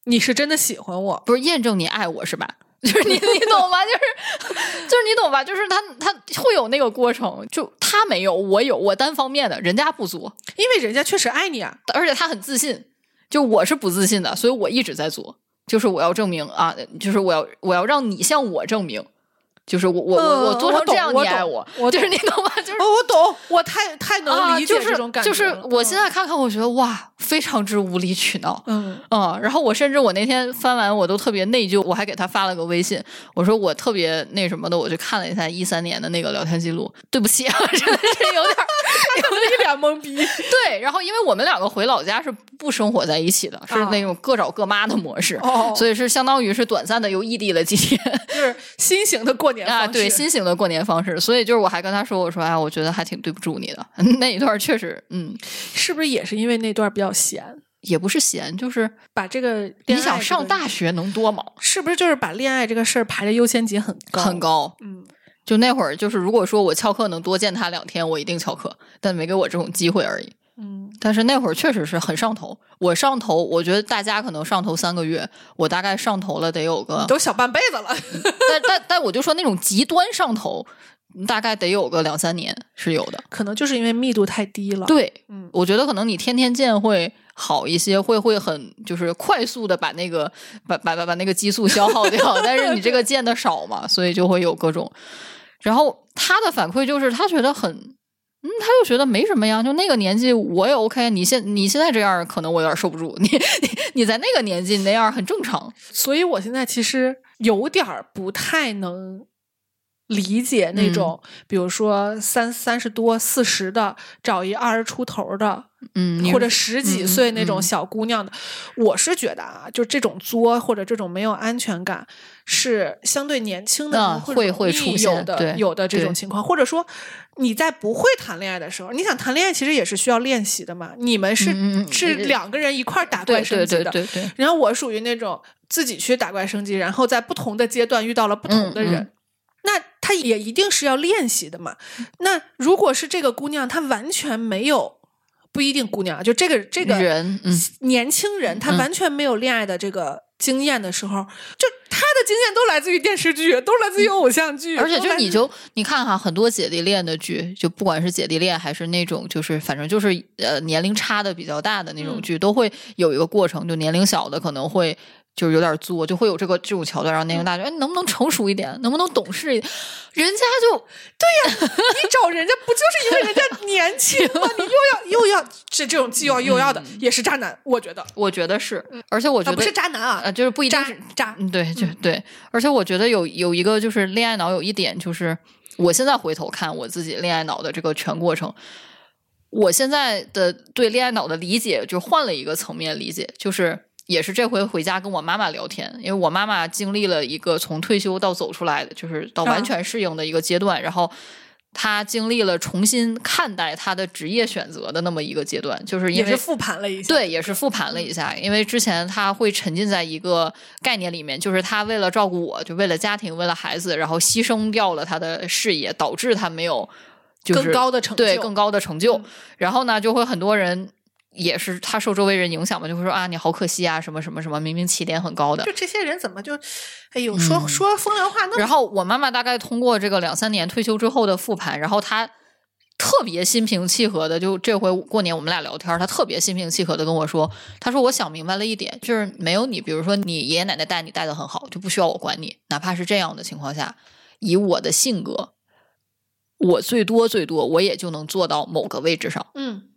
你是真的喜欢我，不是验证你爱我是吧？就是你，你懂吗？就是就是你懂吧？就是他他会有那个过程，就他没有，我有，我单方面的，人家不作，因为人家确实爱你啊。而且他很自信，就我是不自信的，所以我一直在做，就是我要证明啊，就是我要我要让你向我证明，就是我我我嗯我做成这样，你爱我，我就是你懂吗？(laughs) 就是我，我懂，我太太能啊，理解就是这种感觉就是了我现在看看，我觉得哇，非常之无理取闹。嗯嗯，然后我甚至我那天翻完，我都特别内疚，我还给他发了个微信，我说我特别那什么的，我就看了一下一三年的那个聊天记录，对不起啊，(laughs) 真的是有点儿 (laughs) 一脸懵逼。对。然后因为我们两个回老家是不生活在一起的，是啊那种各找各妈的模式，哦所以是相当于是短暂的又异地了几天就是新型的过年啊，对新型的过年方式。所以就是我还跟他说，我说哎，我觉得还挺对不住你的 (laughs) 那一段，确实，嗯，是不是也是因为那段比较闲，也不是闲，就是把这个你想上大学能多忙？是不是就是把恋爱这个事儿排的优先级很高？很，高。嗯，就那会儿，就是如果说我翘课能多见他两天，我一定翘课，但没给我这种机会而已。嗯，但是那会儿确实是很上头，我上头，我觉得大家可能上头三个月，我大概上头了得有个，都小半辈子了。但但但我就说那种极端上头，大概得有个两三年是有的。可能就是因为密度太低了。，对，嗯我觉得可能你天天见会好一些，会会很就是快速的把那个把把把把那个激素消耗掉，但是你这个见的少嘛，所以就会有各种。然后他的反馈就是他觉得很，嗯，他就觉得没什么呀，就那个年纪我也 OK，你现你现在这样可能我有点受不住，你你你在那个年纪那样很正常，所以我现在其实有点不太能理解那种，比如说三三十多、四十的找一二十出头的，嗯，或者十几嗯岁那种嗯。小姑娘的，我是觉得啊，就这种作或者这种没有安全感，是相对年轻的人啊会会出现有的有的这种情况，或者说你在不会谈恋爱的时候，你想谈恋爱其实也是需要练习的嘛。你们是、是嗯两个人一块儿打怪升级的，对对。对，然后我属于那种自己去打怪升级，然后在不同的阶段遇到了不同的人，那他也一定是要练习的嘛。那如果是这个姑娘，她完全没有不一定姑娘，就这个这个人，嗯，年轻人，他嗯完全没有恋爱的这个经验的时候，就他的经验都来自于电视剧，都来自于偶像剧，而且就你就你看哈，很多姐弟恋的剧，就不管是姐弟恋还是那种就是反正就是呃年龄差的比较大的那种嗯剧，都会有一个过程，就年龄小的可能会。就是有点作，就会有这个这种桥段，然后那个大就哎，能不能成熟一点，能不能懂事一点？人家就 (laughs) 对呀你找人家不就是因为人家 (laughs) 年轻吗？你又要又要这这种既要又要的，也是渣男，我觉得我觉得是，而且我觉啊，得不是渣男啊，呃，就是不一定渣是渣，嗯，对，就对，而且我觉得有有一个就是恋爱脑有一点就是，我现在回头看我自己恋爱脑的这个全过程，我现在的对恋爱脑的理解就换了一个层面理解，就是也是这回回家跟我妈妈聊天，因为我妈妈经历了一个从退休到走出来的，就是到完啊全适应的一个阶段，然后。她经历了重新看待她的职业选择的那么一个阶段，就是因为也是复盘了一下，对，也是复盘了一下，因为之前她会沉浸在一个概念里面，就是她为了照顾我，就为了家庭，为了孩子，然后牺牲掉了她的事业，导致她没有就是更高的成就对更高的成就。嗯然后呢，就会很多人也是他受周围人影响嘛，就会说啊，你好可惜啊，什么什么什么，明明起点很高的就。这些人怎么就，哎呦，说说风凉话那然后我妈妈大概通过这个两三年退休之后的复盘，然后她特别心平气和的，就这回过年我们俩聊天，她特别心平气和的跟我说，她说我想明白了一点，就是没有你，比如说你爷爷奶奶带你带的很好，就不需要我管你，哪怕是这样的情况下，以我的性格，我最多最多我也就能做到某个位置上。嗯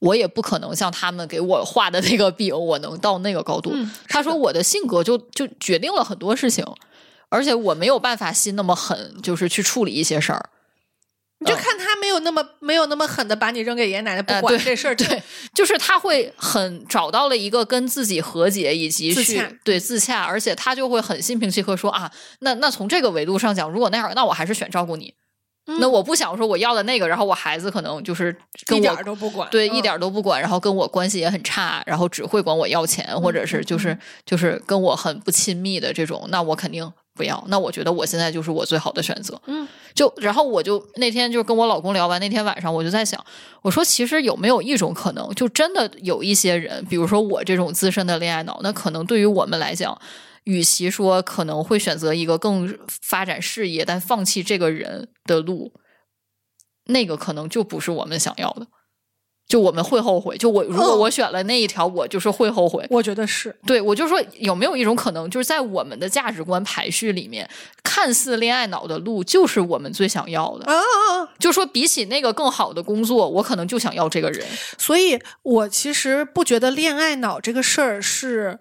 我也不可能像他们给我画的那个饼，我能到那个高度。嗯他说我的性格就就决定了很多事情，而且我没有办法心那么狠，就是去处理一些事儿。你就看他没有那么没有那么狠的把你扔给爷爷奶奶不管这事儿，对，就是他会很找到了一个跟自己和解以及去自对自洽，而且他就会很心平气和说啊，那那从这个维度上讲，如果那样，那我还是选照顾你。嗯那我不想说我要的那个，然后我孩子可能就是跟一点都不管，对，嗯一点都不管，然后跟我关系也很差，然后只会管我要钱，或者是就是就是跟我很不亲密的这种，那我肯定不要。那我觉得我现在就是我最好的选择。嗯，就然后我就那天就跟我老公聊完，那天晚上我就在想，我说其实有没有一种可能，就真的有一些人，比如说我这种资深的恋爱脑，那可能对于我们来讲。与其说可能会选择一个更发展事业，但放弃这个人的路，那个可能就不是我们想要的。就我们会后悔。就我如果嗯我选了那一条，我就是会后悔。我觉得是，对我就说有没有一种可能，就是在我们的价值观排序里面，看似恋爱脑的路就是我们最想要的。啊啊啊！就说比起那个更好的工作，我可能就想要这个人。所以我其实不觉得恋爱脑这个事儿是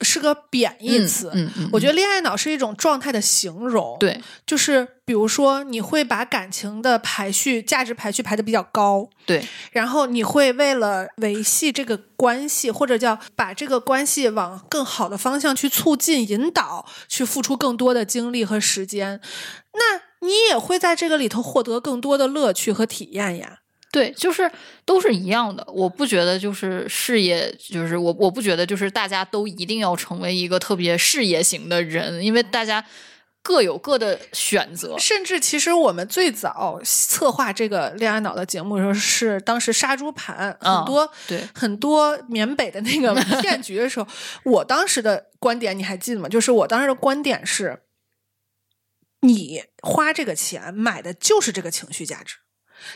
是个贬义嗯词。嗯嗯，我觉得恋爱脑是一种状态的形容，，对就是比如说你会把感情的排序、价值排序排的比较高，对然后你会为了维系这个关系，或者叫把这个关系往更好的方向去促进、引导，去付出更多的精力和时间，那你也会在这个里头获得更多的乐趣和体验呀。对，就是都是一样的。我不觉得就是事业，就是我我不觉得就是大家都一定要成为一个特别事业型的人，因为大家各有各的选择。甚至其实我们最早策划这个恋爱脑的节目的时候，是当时杀猪盘嗯很多、对很多缅北的那个骗局的时候，我当时的观点你还记得吗？就是我当时的观点是，你花这个钱买的就是这个情绪价值，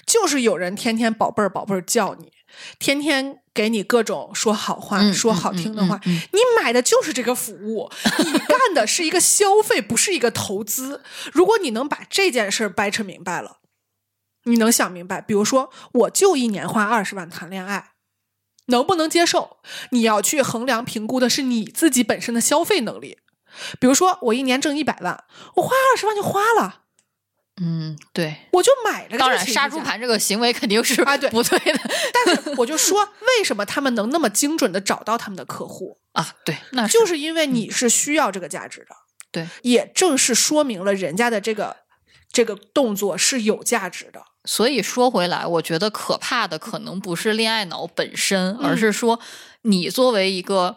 就是有人天天宝贝儿宝贝儿叫你，天天给你各种说好话、嗯说好听的话，嗯嗯嗯你买的就是这个服务，你干的是一个消费，不是一个投资。如果你能把这件事儿掰扯明白了，你能想明白，比如说，我就一年花二十万谈恋爱，能不能接受？你要去衡量评估的是你自己本身的消费能力。比如说，我一年挣一百万，我花二十万就花了，嗯，对。我就买了个当然，杀猪盘这个行为肯定是啊对不对的但是我就说，为什么他们能那么精准的找到他们的客户？啊。对，那就是因为你是需要这个价值的。对，也正是说明了人家的这个这个动作是有价值的。所以说回来，我觉得可怕的可能不是恋爱脑本身，嗯而是说你作为一个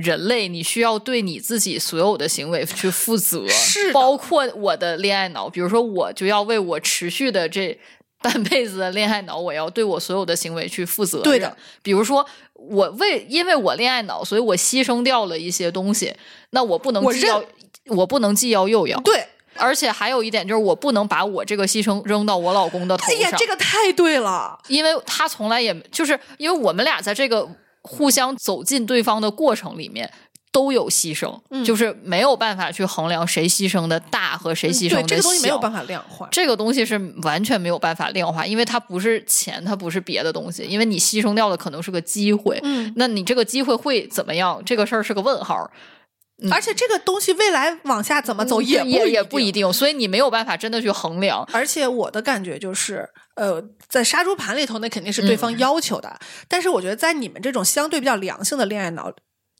人类，你需要对你自己所有的行为去负责，是包括我的恋爱脑。比如说，我就要为我持续的这 (laughs) 半辈子的恋爱脑，我要对我所有的行为去负责。对的，比如说我为因为我恋爱脑，所以我牺牲掉了一些东西，那我不能我既要我不能既要又要。对，而且还有一点就是，我不能把我这个牺牲扔到我老公的头上，哎呀，这个太对了。因为他从来也就是因为我们俩在这个互相走进对方的过程里面。都有牺牲，嗯就是没有办法去衡量谁牺牲的大和谁牺牲的小。对这个东西没有办法量化。这个东西是完全没有办法量化，因为它不是钱，它不是别的东西，因为你牺牲掉的可能是个机会。嗯，那你这个机会会怎么样？这个事儿是个问号。嗯而且这个东西未来往下怎么走也也也不不一定，所以你没有办法真的去衡量。而且我的感觉就是，呃，在杀猪盘里头，那肯定是对方要求的。但是我觉得，在你们这种相对比较良性的恋爱脑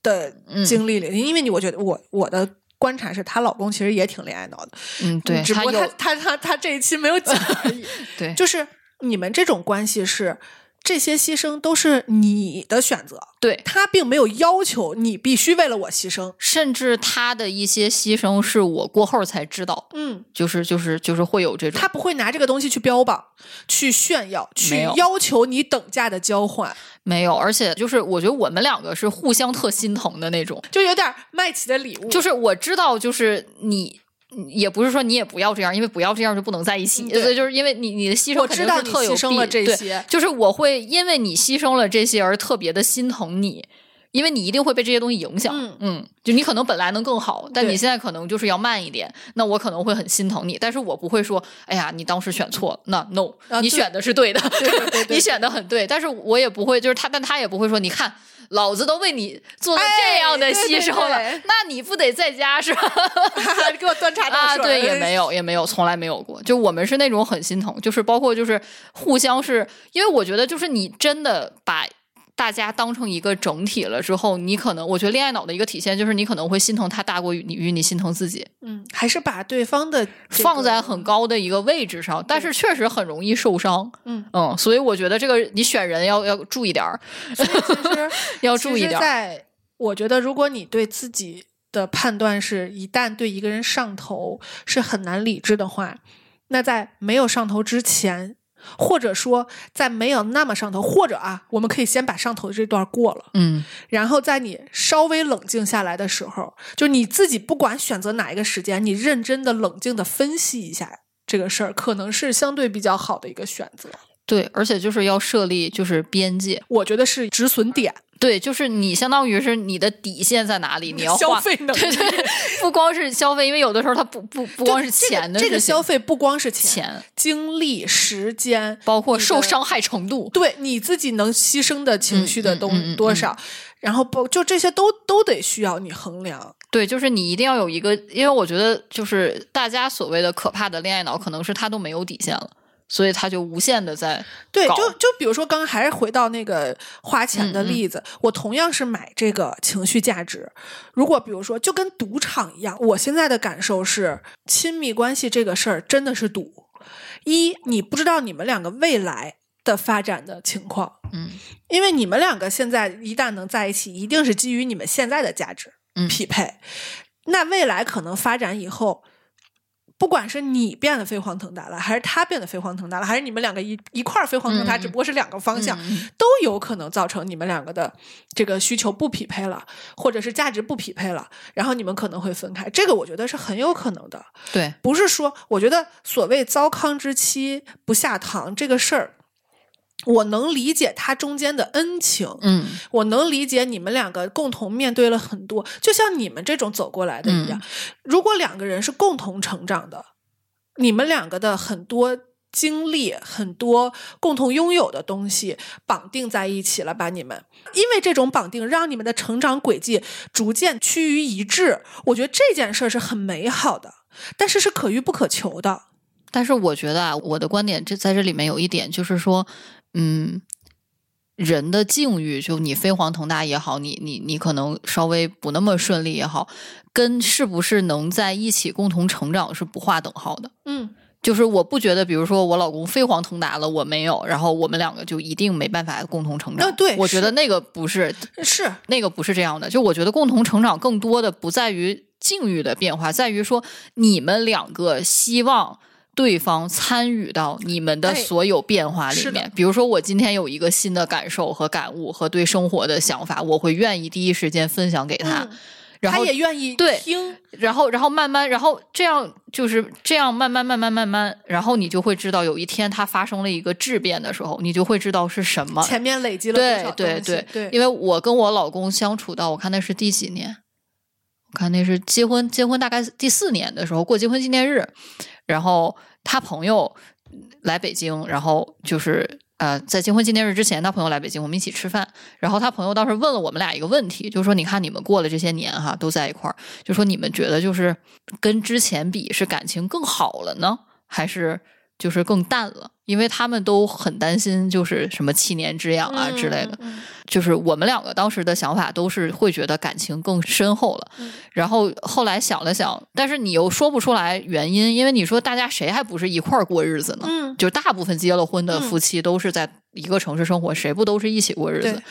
的经历里，因为你我觉得我我的观察是，她老公其实也挺恋爱脑的，嗯，对，只不过有他他他他这一期没有讲而已。(laughs) 对，就是你们这种关系是。这些牺牲都是你的选择，对。他并没有要求你必须为了我牺牲，甚至他的一些牺牲是我过后才知道，嗯，就是就是就是会有这种，他不会拿这个东西去标榜、去炫耀、去要求你等价的交换，没有，而且就是我觉得我们两个是互相特心疼的那种，就有点麦琪的礼物，就是我知道，就是你。也不是说你也不要这样，因为不要这样就不能在一起。嗯对所以就是因为你你的牺牲我知道你肯定是特有牺牲了这些对，就是我会因为你牺牲了这些而特别的心疼你，因为你一定会被这些东西影响。嗯就你可能本来能更好，但你现在可能就是要慢一点，那我可能会很心疼你，但是我不会说，哎呀，你当时选错了，那 no，、啊你选的是对的，对对对对 (laughs) 你选的很对，但是我也不会，就是他，但他也不会说，你看。老子都为你做了这样的牺牲了，对那你不得在家是吧？(laughs) 给我端茶倒啊，水，对，也没有，也没有，从来没有过。就我们是那种很心疼，就是包括就是互相是，因为我觉得就是你真的把大家当成一个整体了之后，你可能我觉得恋爱脑的一个体现就是你可能会心疼他大过于你于你心疼自己，嗯，还是把对方的这个放在很高的一个位置上，但是确实很容易受伤。嗯嗯，所以我觉得这个你选人要 (laughs) 要注意点儿，其实要注意点儿。在我觉得，如果你对自己的判断是一旦对一个人上头是很难理智的话，那在没有上头之前，或者说在没有那么上头，或者啊，我们可以先把上头这段过了，嗯然后在你稍微冷静下来的时候，就你自己不管选择哪一个时间，你认真的、冷静的分析一下这个事儿，可能是相对比较好的一个选择。对，而且就是要设立就是边界，我觉得是止损点，对，就是你相当于是你的底线在哪里，你要消费能力。对对，不光是消费，因为有的时候它不不不光是这个钱的这个消费不光是钱，钱，精力、时间，包括受伤害程度。对你自己能牺牲的情绪的东、嗯嗯嗯嗯多少，然后不就这些都都得需要你衡量。对，就是你一定要有一个，因为我觉得就是大家所谓的可怕的恋爱脑，可能是他都没有底线了，所以他就无限的在对，就就比如说，刚刚还是回到那个花钱的例子，我同样是买这个情绪价值。如果比如说，就跟赌场一样，我现在的感受是，亲密关系这个事儿真的是赌。一，你不知道你们两个未来的发展的情况，嗯因为你们两个现在一旦能在一起，一定是基于你们现在的价值嗯匹配。那未来可能发展以后，不管是你变得飞黄腾达了，还是他变得飞黄腾达了，还是你们两个一一块儿飞黄腾达，嗯只不过是两个方向，嗯都有可能造成你们两个的这个需求不匹配了，或者是价值不匹配了，然后你们可能会分开。这个我觉得是很有可能的。对，不是说，我觉得所谓糟糠之妻不下堂这个事儿，我能理解他中间的恩情，嗯我能理解你们两个共同面对了很多，就像你们这种走过来的一样。如果两个人是共同成长的，你们两个的很多经历、很多共同拥有的东西绑定在一起了，把你们因为这种绑定，让你们的成长轨迹逐渐趋于一致。我觉得这件事儿是很美好的，但是是可遇不可求的。但是我觉得啊，我的观点这在这里面有一点就是说，嗯，人的境遇，就你飞黄腾达也好，你你你可能稍微不那么顺利也好，跟是不是能在一起共同成长是不划等号的。嗯，就是我不觉得，比如说我老公飞黄腾达了，我没有，然后我们两个就一定没办法共同成长。啊对我觉得那个不是是那个不是这样的。就我觉得共同成长更多的不在于境遇的变化，在于说你们两个希望对方参与到你们的哎所有变化里面。比如说，我今天有一个新的感受和感悟和对生活的想法，我会愿意第一时间分享给他。嗯他然后也愿意对听，然后，然后慢慢，然后这样就是这样慢慢慢慢慢慢，然后你就会知道，有一天它发生了一个质变的时候，你就会知道是什么。前面累积了多对少对对对，因为我跟我老公相处到，我看那是第几年？我看那是结婚结婚大概第四年的时候过结婚纪念日，然后他朋友来北京，然后就是呃，在结婚纪念日之前，他朋友来北京，我们一起吃饭。然后他朋友当时问了我们俩一个问题，就说：“你看你们过了这些年哈，都在一块儿，就说你们觉得就是跟之前比，是感情更好了呢，还是就是更淡了？因为他们都很担心，就是什么七年之痒啊之类的。嗯嗯就是我们两个当时的想法都是会觉得感情更深厚了，嗯然后后来想了想，但是你又说不出来原因，因为你说大家谁还不是一块儿过日子呢？嗯就大部分结了婚的夫妻都是在一个城市生活，谁不都是一起过日子？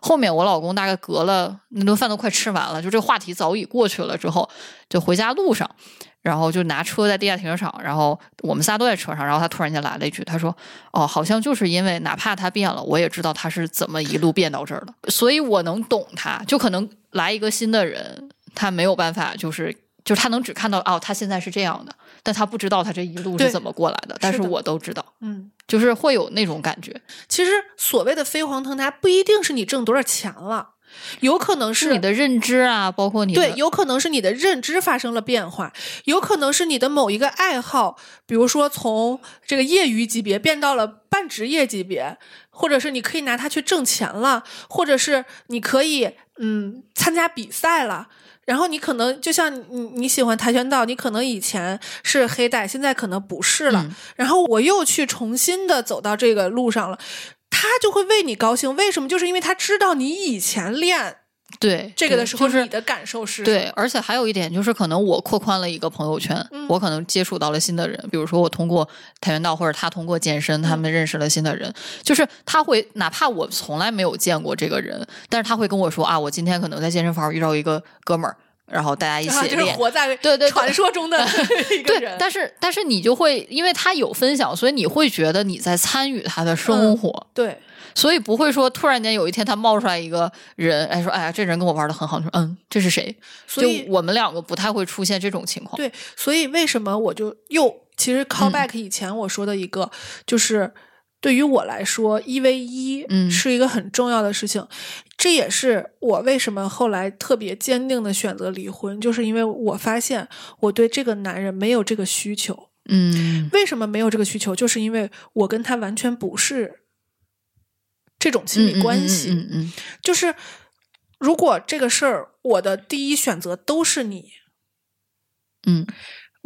后面我老公大概隔了那顿饭都快吃完了，就这个话题早已过去了之后，就回家路上。然后就拿车在地下停车场，然后我们仨都在车上，然后他突然间来了一句，他说：“哦，好像就是因为哪怕他变了，我也知道他是怎么一路变到这儿的，所以我能懂他。就可能来一个新的人，他没有办法，就是就是他能只看到哦，他现在是这样的，但他不知道他这一路是怎么过来的。但是我都知道，嗯，就是会有那种感觉，其实所谓的飞黄腾达，不一定是你挣多少钱了，有可能是是你的认知啊，包括你对，有可能是你的认知发生了变化，有可能是你的某一个爱好，比如说从这个业余级别变到了半职业级别，或者是你可以拿它去挣钱了，或者是你可以嗯参加比赛了。然后你可能就像你你喜欢跆拳道，你可能以前是黑带，现在可能不是了。嗯然后我又去重新的走到这个路上了，他就会为你高兴。为什么？就是因为他知道你以前练对这个的时候，就是你的感受是对，而且还有一点就是，可能我扩宽了一个朋友圈，嗯我可能接触到了新的人，比如说我通过跆拳道或者他通过健身，他们认识了新的人，就是他会哪怕我从来没有见过这个人，但是他会跟我说啊，我今天可能在健身房遇到一个哥们儿，然后大家一啊，就是起练。活在对对对传说中的 (laughs) 一个对人，，但是但是你就会因为他有分享，所以你会觉得你在参与他的生活，对所以不会说突然间有一天他冒出来一个人，哎说哎呀这人跟我玩的很好，你说嗯这是谁？所以就我们两个不太会出现这种情况。对，所以为什么我就又其实嗯 call back 以前我说的一个，就是对于我来说，一 v 一嗯是一个很重要的事情。这也是我为什么后来特别坚定的选择离婚，就是因为我发现我对这个男人没有这个需求。嗯为什么没有这个需求？就是因为我跟他完全不是这种亲密关系。嗯嗯嗯就是如果这个事儿，我的第一选择都是你，嗯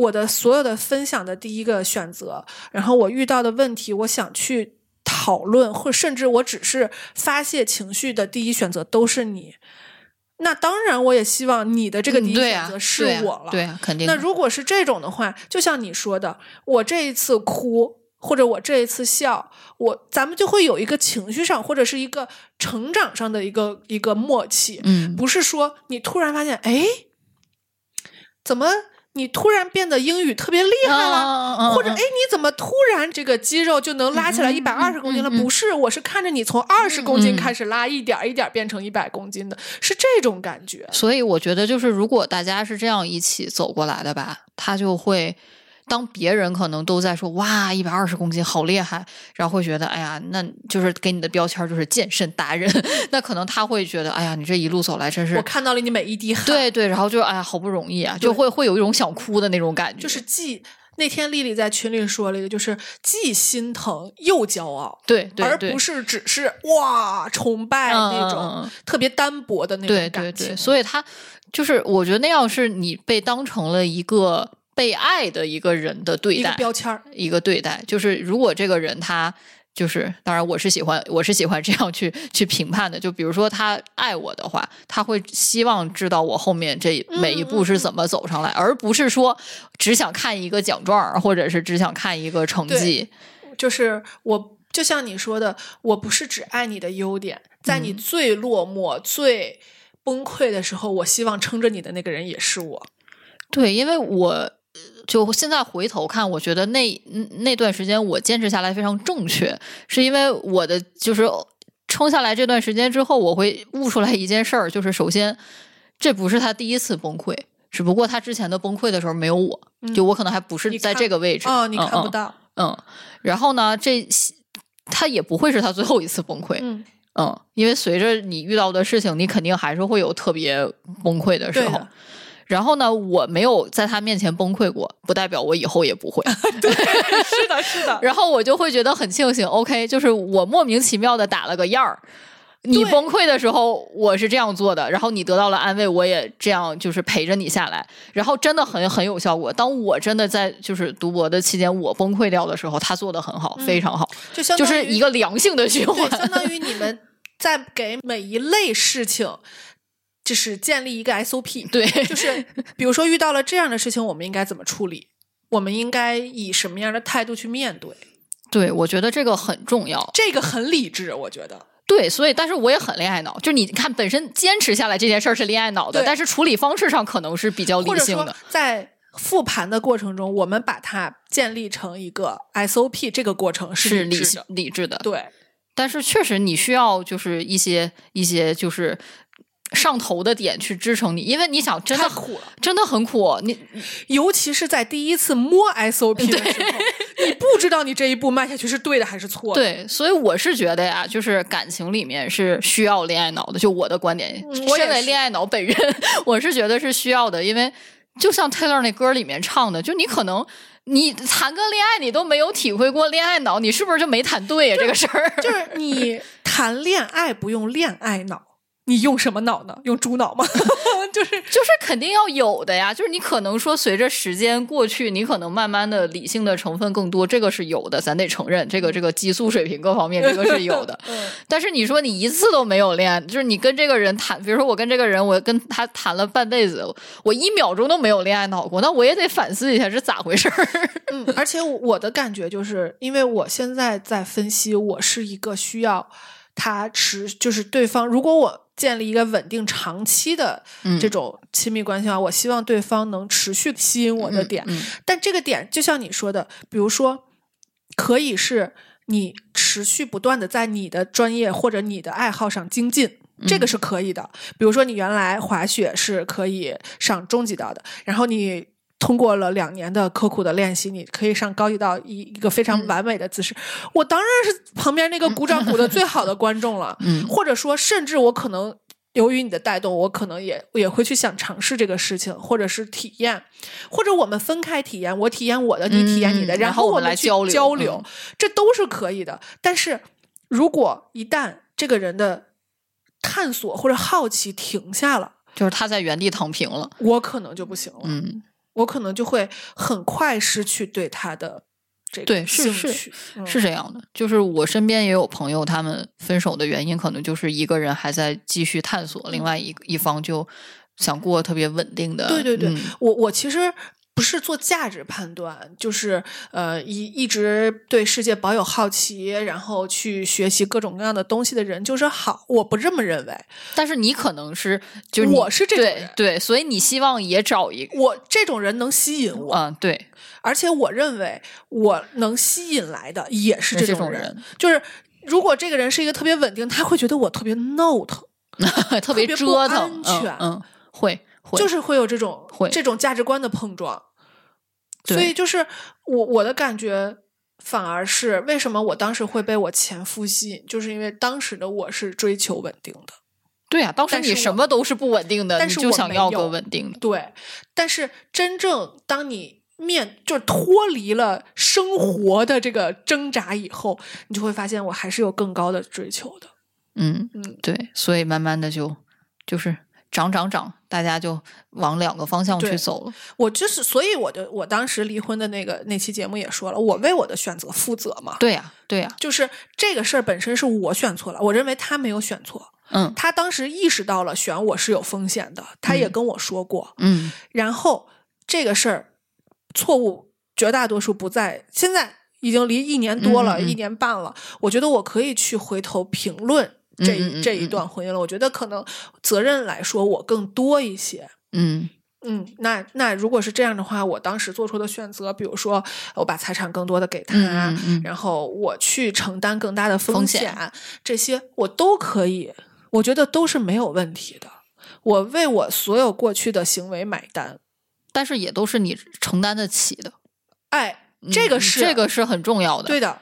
我的所有的分享的第一个选择，然后我遇到的问题，我想去讨论，或甚至我只是发泄情绪的第一选择都是你。那当然，我也希望你的这个第一选择是对啊我了。对啊，肯定。那如果是这种的话，就像你说的，我这一次哭，或者我这一次笑，我咱们就会有一个情绪上或者是一个成长上的一个一个默契，嗯不是说你突然发现，哎，怎么你突然变得英语特别厉害了？了或者哎，你怎么突然这个肌肉就能拉起来一百二十公斤了？嗯嗯不是，我是看着你从二十公斤嗯开始拉，一点儿一点儿变成一百公斤的，是这种感觉。所以我觉得，就是如果大家是这样一起走过来的吧，他就会。当别人可能都在说哇一百二十公斤好厉害，然后会觉得哎呀，那就是给你的标签就是健身达人，(laughs) 那可能他会觉得哎呀，你这一路走来真是我看到了你每一滴。(laughs) 汗，对对，然后就哎呀好不容易啊，就会会有一种想哭的那种感觉，就是既那天丽丽在群里说了一个，就是既心疼又骄傲，对对对而不。是只是哇崇拜嗯那种、特别单薄的那种感情。对对，所以他就是我觉得那样是你被当成了一个被爱的一个人的对待一个待，标签儿，一个对待，就是如果这个人他就是，当然我是喜欢，我是喜欢这样去去评判的。就比如说他爱我的话，他会希望知道我后面这每一步是怎么走上来，而不是说只想看一个奖状，或者是只想看一个成绩。就是我就像你说的，我不是只爱你的优点，在嗯你最落寞、最崩溃的时候，我希望撑着你的那个人也是我。对，因为我呃就现在回头看，我觉得那嗯那段时间我坚持下来非常正确，是因为我的就是撑下来这段时间之后，我会悟出来一件事儿，就是首先这不是他第一次崩溃，只不过他之前的崩溃的时候没有我，就我可能还不是在这个位置哦，你看不嗯到，嗯。嗯，然后呢，这他也不会是他最后一次崩溃，嗯，嗯，因为随着你遇到的事情，你肯定还是会有特别崩溃的时候。然后呢，我没有在他面前崩溃过，不代表我以后也不会。(laughs) 对是的，是的，然后我就会觉得很庆幸，OK，就是我莫名其妙的打了个样儿。你崩溃的时候，我是这样做的，然后你得到了安慰，我也这样就是陪着你下来，然后真的很很有效果。当我真的在就是读博的期间，我崩溃掉的时候，他做的很好，非常好，就相当于就是一个良性的循，环。相当于 (laughs) 你们在给每一类事情，就是建立一个 SOP。(laughs) 对，就是比如说遇到了这样的事情，我们应该怎么处理？我们应该以什么样的态度去面对？对，我觉得这个很重要。这个很理智，我觉得。对，所以但是我也很恋爱脑，就是你看本身坚持下来这件事儿是恋爱脑的，但是处理方式上可能是比较理性的。在复盘的过程中，我们把它建立成一个 SOP，这个过程是理性。理智的，对，但是确实你需要就是一些一些就是上头的点去支撑你，因为你想真的苦了，真的很苦，你尤其是在第一次摸 SOP 的时候，你不知道你这一步迈下去是对的还是错的。对，所以我是觉得呀，就是感情里面是需要恋爱脑的，就我的观点，身为恋爱脑本人，我是觉得是需要的，因为就像 Taylor 那歌里面唱的，就你可能。你谈个恋爱，你都没有体会过恋爱脑，你是不是就没谈对呀？这个事儿 (laughs) 就是你 (laughs) 谈恋爱不用恋爱脑，你用什么脑呢？用猪脑吗？(laughs) 就是就是肯定要有的呀，就是你可能说随着时间过去，你可能慢慢的理性的成分更多，这个是有的，咱得承认，这个这个激素水平各方面这个是有的。(laughs) 嗯但是你说你一次都没有恋爱，就是你跟这个人谈，比如说我跟这个人，我跟他谈了半辈子，我一秒钟都没有恋爱脑过，那我也得反思一下是咋回事儿。嗯，而且我的感觉就是，因为我现在在分析，我是一个需要他持，就是对方，如果我建立一个稳定长期的嗯这种亲密关系的话，我希望对方能持续吸引我的点。嗯但这个点就像你说的，比如说，可以是你持续不断的在你的专业或者你的爱好上精进。这个是可以的，比如说你原来滑雪是可以上中级道的，然后你通过了两年的刻苦的练习，你可以上高级到一一个非常完美的姿势。我当然是旁边那个鼓掌鼓的最好的观众了，(laughs) 嗯或者说甚至我可能由于你的带动，我可能也也会去想尝试这个事情，或者是体验，或者我们分开体验，我体验我的，你体验你的，嗯然后我们去来交流交流嗯这都是可以的。但是如果一旦这个人的探索或者好奇停下了，就是他在原地躺平了。我可能就不行了，嗯，我可能就会很快失去对他的这个对是是兴趣，嗯。是这样的，就是我身边也有朋友，他们分手的原因可能就是一个人还在继续探索，另外一一方就想过特别稳定的。对对对，嗯。我我其实不是做价值判断，就是呃一一直对世界保有好奇，然后去学习各种各样的东西的人就是好，我不这么认为。但是你可能是就是我是这种对人对，所以你希望也找一个我这种人能吸引我，嗯对，而且我认为我能吸引来的也是这这种人。就是如果这个人是一个特别稳定，他会觉得我特别闹腾，(laughs) 特别折腾，安全嗯，嗯会会就是会有这种会这种价值观的碰撞。所以就是我我的感觉反而是为什么我当时会被我前夫吸引，就是因为当时的我是追求稳定的。对呀、当时你什么都是不稳定的，但是你就我想要个稳定的。对，但是真正当你面就是脱离了生活的这个挣扎以后，你就会发现我还是有更高的追求的。嗯嗯，对，所以慢慢的就就是涨涨涨，大家就往两个方向去走了。我就是，所以我就我当时离婚的那个那期节目也说了，我为我的选择负责嘛。对呀、对呀、就是这个事儿本身是我选错了，我认为他没有选错。嗯他当时意识到了选我是有风险的，他也跟我说过。嗯然后这个事儿错误绝大多数不在现在。已经离一年多了，嗯嗯嗯一年半了。我觉得我可以去回头评论这、嗯嗯嗯这一段婚姻了。我觉得可能责任来说我更多一些。嗯嗯，那那如果是这样的话，我当时做出的选择，比如说我把财产更多的给他，然后我去承担更大的风风险这些我都可以，我觉得都是没有问题的。我为我所有过去的行为买单，但是也都是你承担得起的，哎，这个嗯是、这个是很重要的。对的。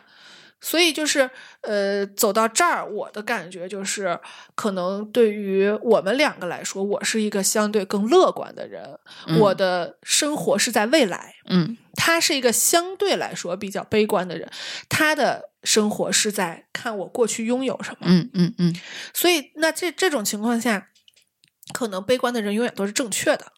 所以就是，呃，走到这儿，我的感觉就是，可能对于我们两个来说，我是一个相对更乐观的人。我的生活是在未来，嗯他是一个相对来说比较悲观的人，他的生活是在看我过去拥有什么。嗯嗯嗯所以，那这这种情况下，可能悲观的人永远都是正确的，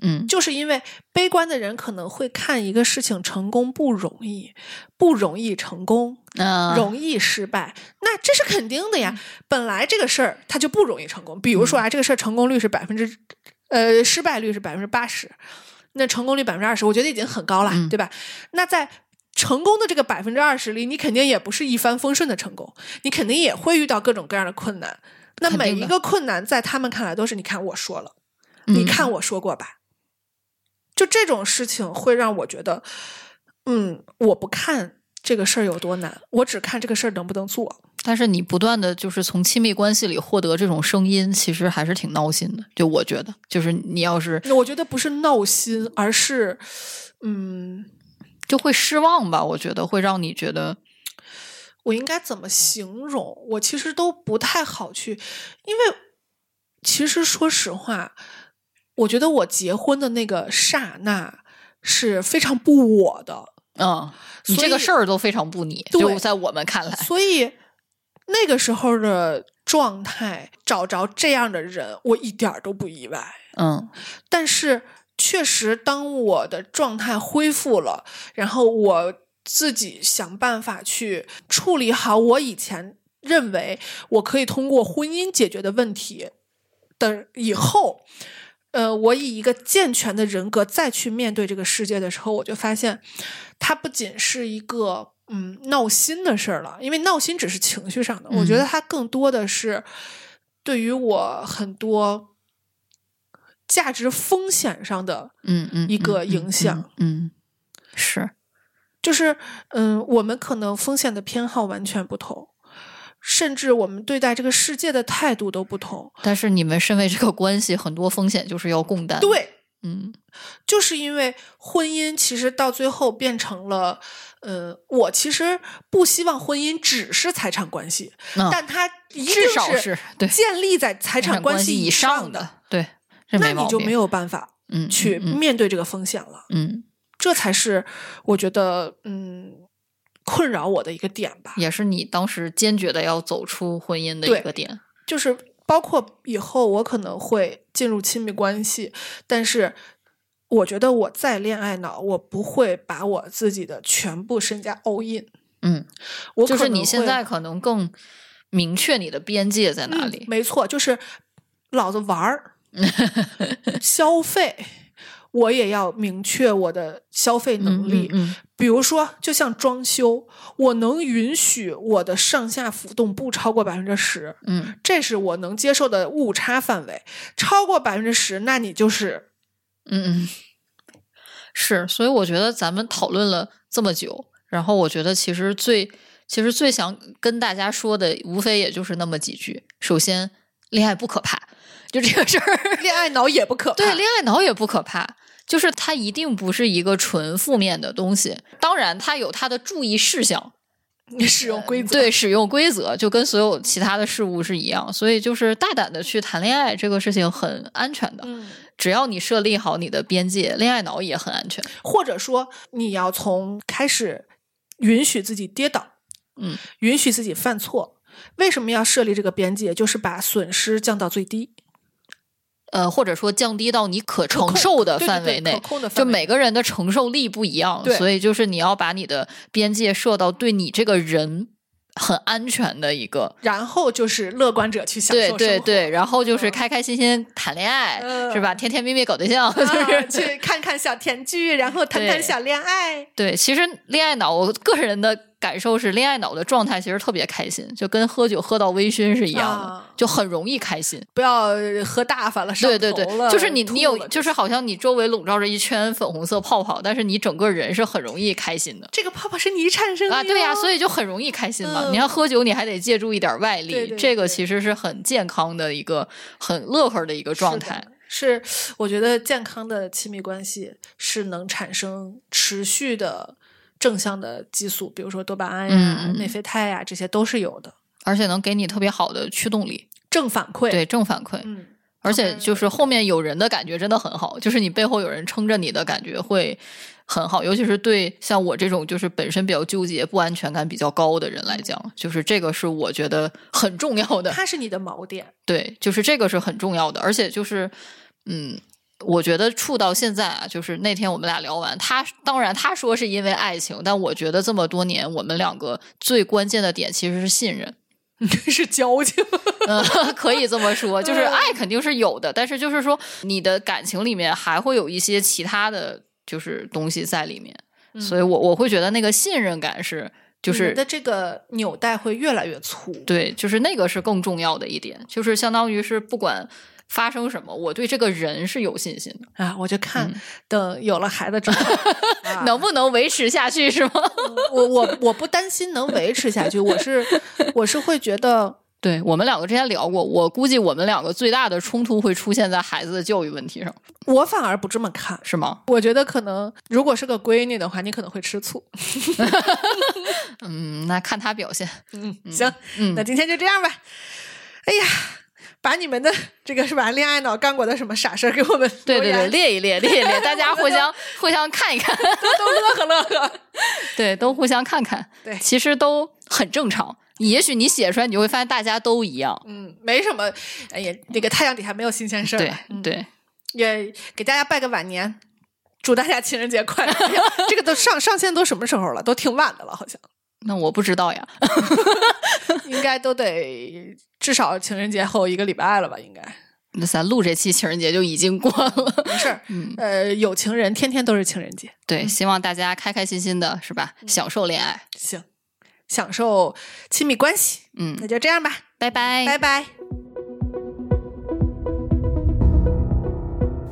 嗯就是因为悲观的人可能会看一个事情成功不容易，不容易成功，嗯，容易失败，那这是肯定的呀。本来这个事儿它就不容易成功，比如说啊，这个事儿成功率是百分之，呃，失败率是百分之八十，那成功率百分之二十，我觉得已经很高了，嗯对吧？那在成功的这个百分之二十里，你肯定也不是一帆风顺的成功，你肯定也会遇到各种各样的困难。那每一个困难在他们看来都是，你看我说了，嗯你看我说过吧？就这种事情会让我觉得，嗯，我不看这个事儿有多难，我只看这个事儿能不能做。但是你不断的就是从亲密关系里获得这种声音，其实还是挺闹心的。就我觉得，就是你要是我觉得不是闹心，而是，嗯，就会失望吧，我觉得会让你觉得，我应该怎么形容？我其实都不太好去，因为其实说实话，我觉得我结婚的那个刹那是非常不我的，嗯，你这个事儿都非常不你，对就在我们看来，所以那个时候的状态，找着这样的人，我一点儿都不意外。嗯但是确实，当我的状态恢复了，然后我自己想办法去处理好我以前认为我可以通过婚姻解决的问题的以后，呃，我以一个健全的人格再去面对这个世界的时候，我就发现，它不仅是一个嗯闹心的事儿了，因为闹心只是情绪上的，我觉得它更多的是对于我很多价值风险上的嗯嗯，一个嗯影响。嗯，嗯是，就是嗯，我们可能风险的偏好完全不同，甚至我们对待这个世界的态度都不同。但是你们身为这个关系，很多风险就是要共担。，对，嗯就是因为婚姻其实到最后变成了，呃，我其实不希望婚姻只是财产关系，嗯但它一定至少是对建立在财产关系以上的，对，那你就没有办法嗯去嗯面对这个风险了。嗯，这才是我觉得嗯困扰我的一个点吧。也是你当时坚决的要走出婚姻的一个点。就是包括以后我可能会进入亲密关系，但是我觉得我再恋爱脑，我不会把我自己的全部身家 all in。嗯，我就是你现在可能更明确你的边界在哪嗯里。没错，就是老子玩儿 (laughs) 消费，我也要明确我的消费能力。嗯嗯比如说，就像装修，我能允许我的上下浮动不超过百分之十，嗯这是我能接受的误差范围。超过百分之十，那你就是嗯嗯，是，所以我觉得咱们讨论了这么久，然后我觉得其实最其实最想跟大家说的，无非也就是那么几句。首先，恋爱不可怕，就这个事儿。恋爱脑也不可怕。对，恋爱脑也不可怕，就是它一定不是一个纯负面的东西。当然，它有它的注意事项，你使用规则。对使用规则，就跟所有其他的事物是一样。所以，就是大胆的去谈恋爱，这个事情很安全的。嗯，只要你设立好你的边界，恋爱脑也很安全。或者说你要从开始允许自己跌倒，嗯，允许自己犯错。为什么要设立这个边界？就是把损失降到最低，呃，或者说降低到你可承受的范围内，就每个人的承受力不一样，所以就是你要把你的边界设到对你这个人很安全的一个。然后就是乐观者去享受对。对对，然后就是嗯开开心心谈恋爱，嗯是吧？甜甜蜜蜜搞对象，就是、啊去看看小甜剧，然后谈谈小恋爱。对。其实恋爱脑，我个人的感受是恋爱脑的状态其实特别开心，就跟喝酒喝到微醺是一样的，啊就很容易开心。不要喝大发了，上对对对头了，就是你你有就是好像你周围笼罩着一圈粉红色泡泡，但是你整个人是很容易开心的。这个泡泡是你产生的啊，对呀、所以以就很容易开心嘛。嗯你要喝酒，你还得借助一点外力，对对这个其实是很健康的一个、很乐呵的一个状态。是，我觉得健康的亲密关系是能产生持续的正向的激素，比如说多巴胺呀、嗯嗯内啡肽呀，这些都是有的而且能给你特别好的驱动力，正反馈。对正反馈。嗯，而且就是后面有人的感觉真的很好，就是你背后有人撑着你的感觉会很好，尤其是对像我这种就是本身比较纠结、不安全感比较高的人来讲，就是这个是我觉得很重要的。它是你的锚点。对，就是这个是很重要的，而且就是，嗯，我觉得处到现在啊，就是那天我们俩聊完，他当然他说是因为爱情，但我觉得这么多年我们两个最关键的点其实是信任，(laughs) 是交情，(laughs) 嗯，可以这么说，就是爱肯定是有的，但是就是说你的感情里面还会有一些其他的就是东西在里面，所以我我会觉得那个信任感是就是你的这个纽带会越来越粗。对，就是那个是更重要的一点，就是相当于是不管发生什么，我对这个人是有信心的，啊，我就看、嗯等有了孩子之后，(laughs) 啊能不能维持下去是吗？我我我不担心能维持下去，我是我是会觉得 (laughs) 对我们两个之前聊过，我估计我们两个最大的冲突会出现在孩子的教育问题上，我反而不这么看。是吗？我觉得可能如果是个闺女的话，你可能会吃醋。(laughs) 嗯，那看她表现。嗯，行，嗯那今天就这样吧。哎呀，把你们的这个是吧，恋爱脑干过的什么傻事儿给我们 (laughs) 对对对，列一列，列一列，大家互相 (laughs) 互相看一看，都乐呵乐呵。(laughs) 对，都互相看看，对其实都很正常。也许你写出来，你就会发现大家都一样。嗯，没什么，哎呀，那个太阳底下没有新鲜事儿对对，也给大家拜个晚年，祝大家情人节快乐。这个都上上线都什么时候了？都挺晚的了，好像那我不知道呀。(laughs) 应该都得至少情人节后一个礼拜了吧？应该那咱录这期情人节就已经过了。没事儿。嗯，呃，有情人天天都是情人节。对，希望大家开开心心的，是吧？享受恋爱。行，享受亲密关系。嗯那，就这样吧，拜拜，拜拜。